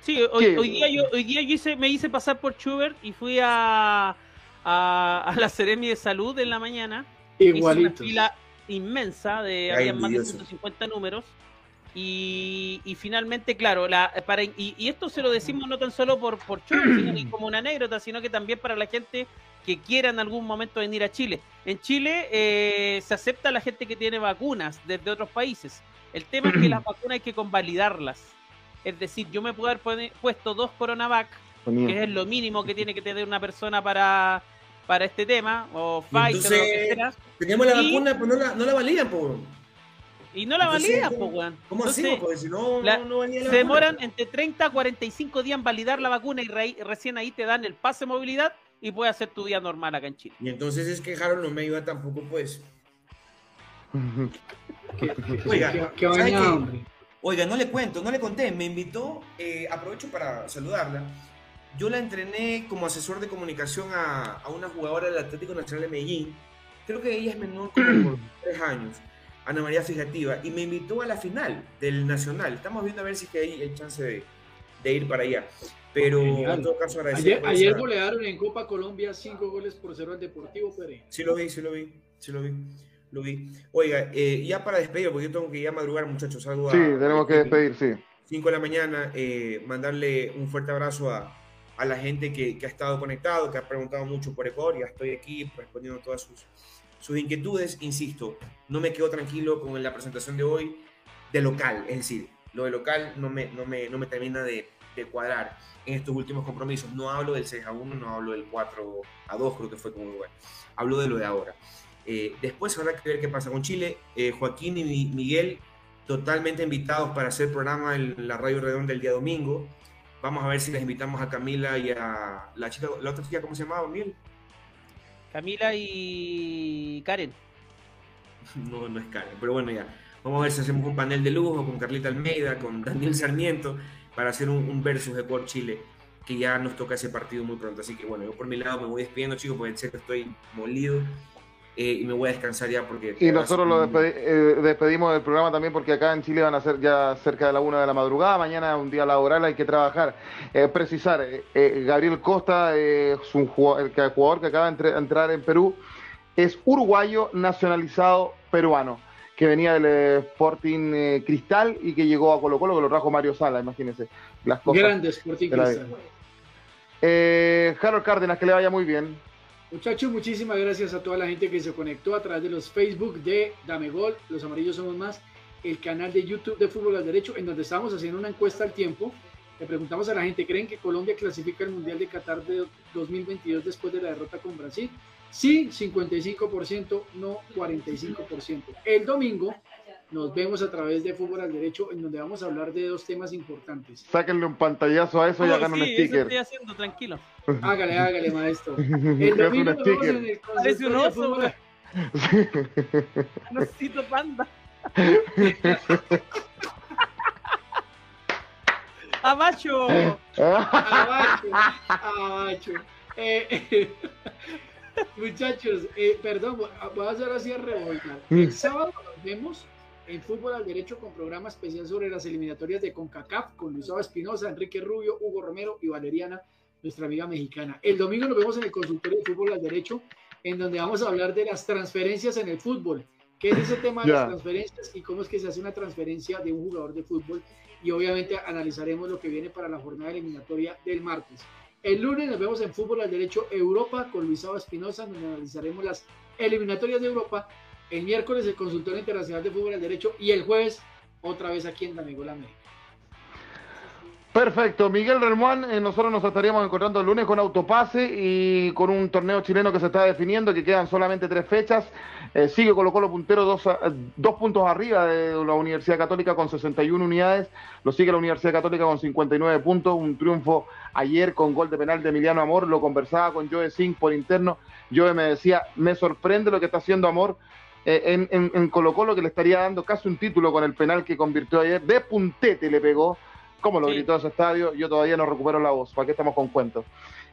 Sí, hoy, Sí. hoy día yo, hoy día yo hice, me hice pasar por Schubert y fui a, a, a la Seremi de Salud en la mañana. Hice una fila inmensa de había más de Dios. 150 números. Y, y finalmente, claro, la, para, y, y esto se lo decimos no tan solo por, por Schubert, sino que como una anécdota, sino que también para la gente que quiera en algún momento venir a Chile. En Chile eh, se acepta a la gente que tiene vacunas desde otros países. El tema es que las vacunas hay que convalidarlas. Es decir, yo me puedo haber puesto dos Coronavac, que es lo mínimo que tiene que tener una persona para, para este tema, o Pfizer o lo que entonces, sea, Teníamos la Y- vacuna, pero no la, no la valían, po. y no la Entonces, valida, ¿cómo- pues, weón. ¿Cómo hacemos? Porque si no, la- no, valía la se vacuna. demoran entre 30 a 45 días en validar la vacuna y re- recién ahí te dan el pase de movilidad y puedes hacer tu día normal acá en Chile. Y entonces es que Harold no me ayuda tampoco, pues. ¿Qué, qué- Oiga, qué- qué. Oiga, no le cuento, no le conté. Me invitó, eh, aprovecho para saludarla. Yo la entrené como asesor de comunicación a, a una jugadora del Atlético Nacional de Medellín. Creo que ella es menor como por tres años, Ana María Fijativa, y me invitó a la final del Nacional. Estamos viendo a ver si es que hay el chance de, de ir para allá. Pero Genial. en todo caso, agradecer Ayer, ayer golearon en Copa Colombia cinco goles por cero al Deportivo Pereira. Sí lo vi, sí lo vi, sí lo vi, lo vi. Oiga, eh, ya para despedir, porque yo tengo que ir a madrugar, muchachos, algo Sí, tenemos que despedir, sí. 5 de la mañana, eh, mandarle un fuerte abrazo a, a la gente que, ha estado conectado, que ha preguntado mucho por Ecuador, ya estoy aquí respondiendo todas sus, sus inquietudes, insisto, no me quedo tranquilo con la presentación de hoy de local, es decir, lo de local no me, no me, no me termina de, cuadrar en estos últimos compromisos, no hablo del 6 a 1, no hablo del 4 a 2, creo que fue como Uruguay, hablo de lo de ahora. Eh, después habrá que ver qué pasa con Chile, Eh, Joaquín y Mi- Miguel totalmente invitados para hacer programa en la Radio Redonda el día domingo. Vamos a ver si les invitamos a Camila y a la chica, la otra chica, ¿cómo se llamaba? Miel. Camila y Karen. No, no es Karen, pero bueno, ya. Vamos a ver si hacemos un panel de lujo con Carlita Almeida, con Daniel Sarmiento, para hacer un, un versus de Core Chile, que ya nos toca ese partido muy pronto. Así que bueno, yo por mi lado me voy despidiendo, chicos, porque sé que estoy molido. Eh, y me voy a descansar ya porque... Y nosotros lo despedi eh, despedimos del programa también porque acá en Chile van a ser ya cerca de la una de la madrugada, mañana es un día laboral, hay que trabajar. Eh, precisar, eh, Gabriel Costa es un jugador, el jugador que acaba de entre, entrar en Perú, es uruguayo nacionalizado peruano, que venía del Sporting eh, Cristal y que llegó a Colo Colo, que lo trajo Mario Sala, imagínense. Las cosas Grande Sporting Cristal. Eh, Harold Cárdenas, que le vaya muy bien. Muchachos, muchísimas gracias a toda la gente que se conectó a través de los Facebook de Dame Gol, Los Amarillos Somos Más, el canal de YouTube de Fútbol al Derecho, en donde estamos haciendo una encuesta al tiempo. Le preguntamos a la gente, ¿creen que Colombia clasifica el Mundial de Qatar de 2022 después de la derrota con Brasil? Sí, 55%, no 45%. El domingo nos vemos a través de Fútbol al Derecho, en donde vamos a hablar de dos temas importantes. Sáquenle un pantallazo a eso y Oh, hagan un sí, eso sticker. estoy haciendo, tranquilo. Hágale, hágale, maestro. El Es domingo un nos vemos en sticker. el Parece un oso, güey. Necesito panda. ¡Abacho! Abacho, abacho. Eh, muchachos, eh, perdón, voy a hacer así a revolver. El sábado nos vemos en Fútbol al Derecho con programa especial sobre las eliminatorias de CONCACAF con Luisaba Espinosa, Enrique Rubio, Hugo Romero y Valeriana, nuestra amiga mexicana. El domingo nos vemos en el consultorio de Fútbol al Derecho, en donde vamos a hablar de las transferencias en el fútbol. ¿Qué es ese tema de las transferencias y cómo es que se hace una transferencia de un jugador de fútbol? Y obviamente analizaremos lo que viene para la jornada eliminatoria del martes. El lunes nos vemos en Fútbol al Derecho Europa con Luisado Espinosa, donde analizaremos las eliminatorias de Europa. El miércoles el consultorio internacional de Fútbol al Derecho y el jueves otra vez aquí en Damegol América. Perfecto, Miguel Relmuán, eh, nosotros nos estaríamos encontrando el lunes con Autopase y con un torneo chileno que se está definiendo, que quedan solamente tres fechas. Eh, sigue Colo Colo puntero dos, a- dos puntos arriba de la Universidad Católica con 61 unidades, lo sigue la Universidad Católica con 59 puntos, un triunfo ayer con gol de penal de Emiliano Amor, lo conversaba con Joe Singh por interno, Joe me decía, me sorprende lo que está haciendo Amor eh, en, en, en Colo Colo, que le estaría dando casi un título con el penal que convirtió ayer, de puntete le pegó, como lo Sí. gritó ese estadio, yo todavía no recupero la voz, ¿para qué estamos con cuentos?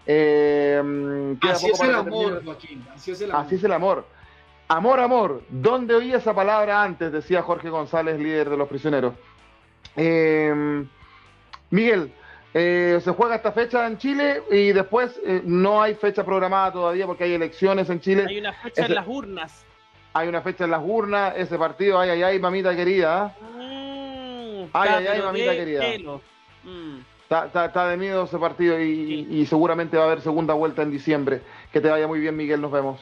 Eh, queda Así poco es el amor. Joaquín. Así es el amor. Así es el amor. Amor, amor. ¿Dónde oí esa palabra antes? Decía Jorge González, líder de los prisioneros. Eh, Miguel, eh, se juega esta fecha en Chile y después eh, no hay fecha programada todavía porque hay elecciones en Chile. Hay una fecha en las urnas. Hay una fecha en las urnas. Ese partido, ay, ay, ay, mamita querida. ¿ah? Mm, Ay, ay, ay, mamita querida. Mm. Está, está- está de miedo ese partido y, y seguramente va a haber segunda vuelta en diciembre. Que te vaya muy bien, Miguel. Nos vemos.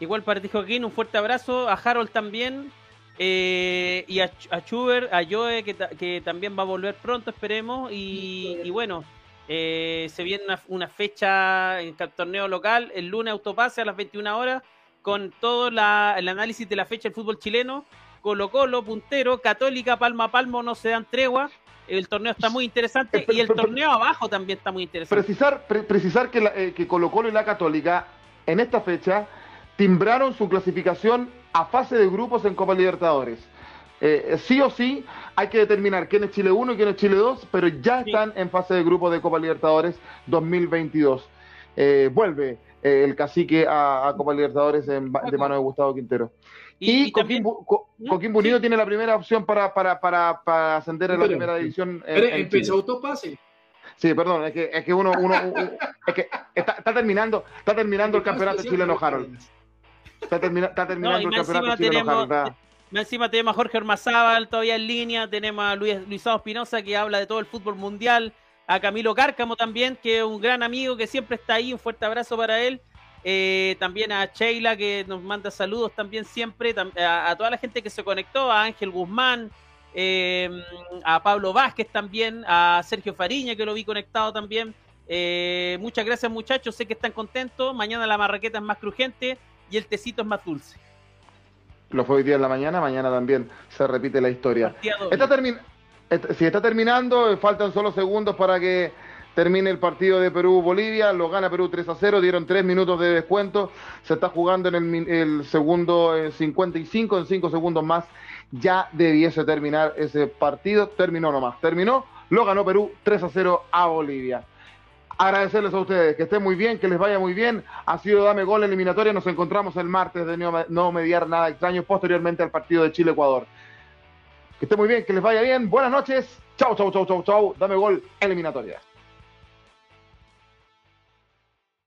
Igual para ti, Joaquín, un fuerte abrazo. A Harold también. eh, y a, a Chuber, a Joe, que, ta- que también va a volver pronto, esperemos. Y, y bueno, eh, se viene una, una fecha en el torneo local, el lunes autopase a las 21 horas, con todo la- el análisis de la fecha del fútbol chileno. Colo Colo, puntero, Católica, Palma a Palmo, no se dan tregua. El torneo está muy interesante y el torneo abajo también está muy interesante. Precisar, pre- precisar que, la- eh, que Colo Colo y la Católica en esta fecha timbraron su clasificación a fase de grupos en Copa Libertadores. Eh, sí o sí hay que determinar quién es Chile 1 y quién es Chile 2, pero ya Sí. están en fase de grupos de Copa Libertadores 2022. Eh, vuelve eh, el cacique a, a Copa Libertadores en de mano de Gustavo Quintero. Y, y también- Coquimbo, Co- ¿Mm? Sí. tiene la primera opción para, para, para, para ascender a la Pero- primera división. en- Pero en empezó autopase. Sí, perdón, es que, es que uno, uno, uno- es que está, está terminando, está terminando el campeonato chileno, Harold. Está, termina- está terminando y el campeonato chileno, tenemos- Harold. encima tenemos a Jorge Ormazábal todavía en línea, tenemos a Luis, Luisado Espinosa que habla de todo el fútbol mundial, a Camilo Cárcamo también, que es un gran amigo que siempre está ahí, un fuerte abrazo para él. Eh, también a Sheila que nos manda saludos también siempre, tam- a, a toda la gente que se conectó, a Ángel Guzmán, eh, a Pablo Vázquez también, a Sergio Fariña que lo vi conectado también. Eh, muchas gracias muchachos, sé que están contentos, mañana la marraqueta es más crujiente y el tecito es más dulce. Lo fue hoy día en la mañana, mañana también se repite la historia. Está termi- si está terminando, faltan solo segundos para que termine el partido de Perú-Bolivia. Lo gana Perú 3 a 0, dieron 3 minutos de descuento. Se está jugando en el, el segundo eh, 55, en 5 segundos más ya debiese terminar ese partido. Terminó nomás, terminó, lo ganó Perú 3 a 0 a Bolivia. Agradecerles a ustedes, que estén muy bien, que les vaya muy bien. Ha sido Dame Gol eliminatoria. Nos encontramos el martes de no mediar nada extraño posteriormente al partido de Chile-Ecuador. Que estén muy bien, que les vaya bien. Buenas noches. Chau, chau, chau, chau, chau. Dame Gol eliminatoria.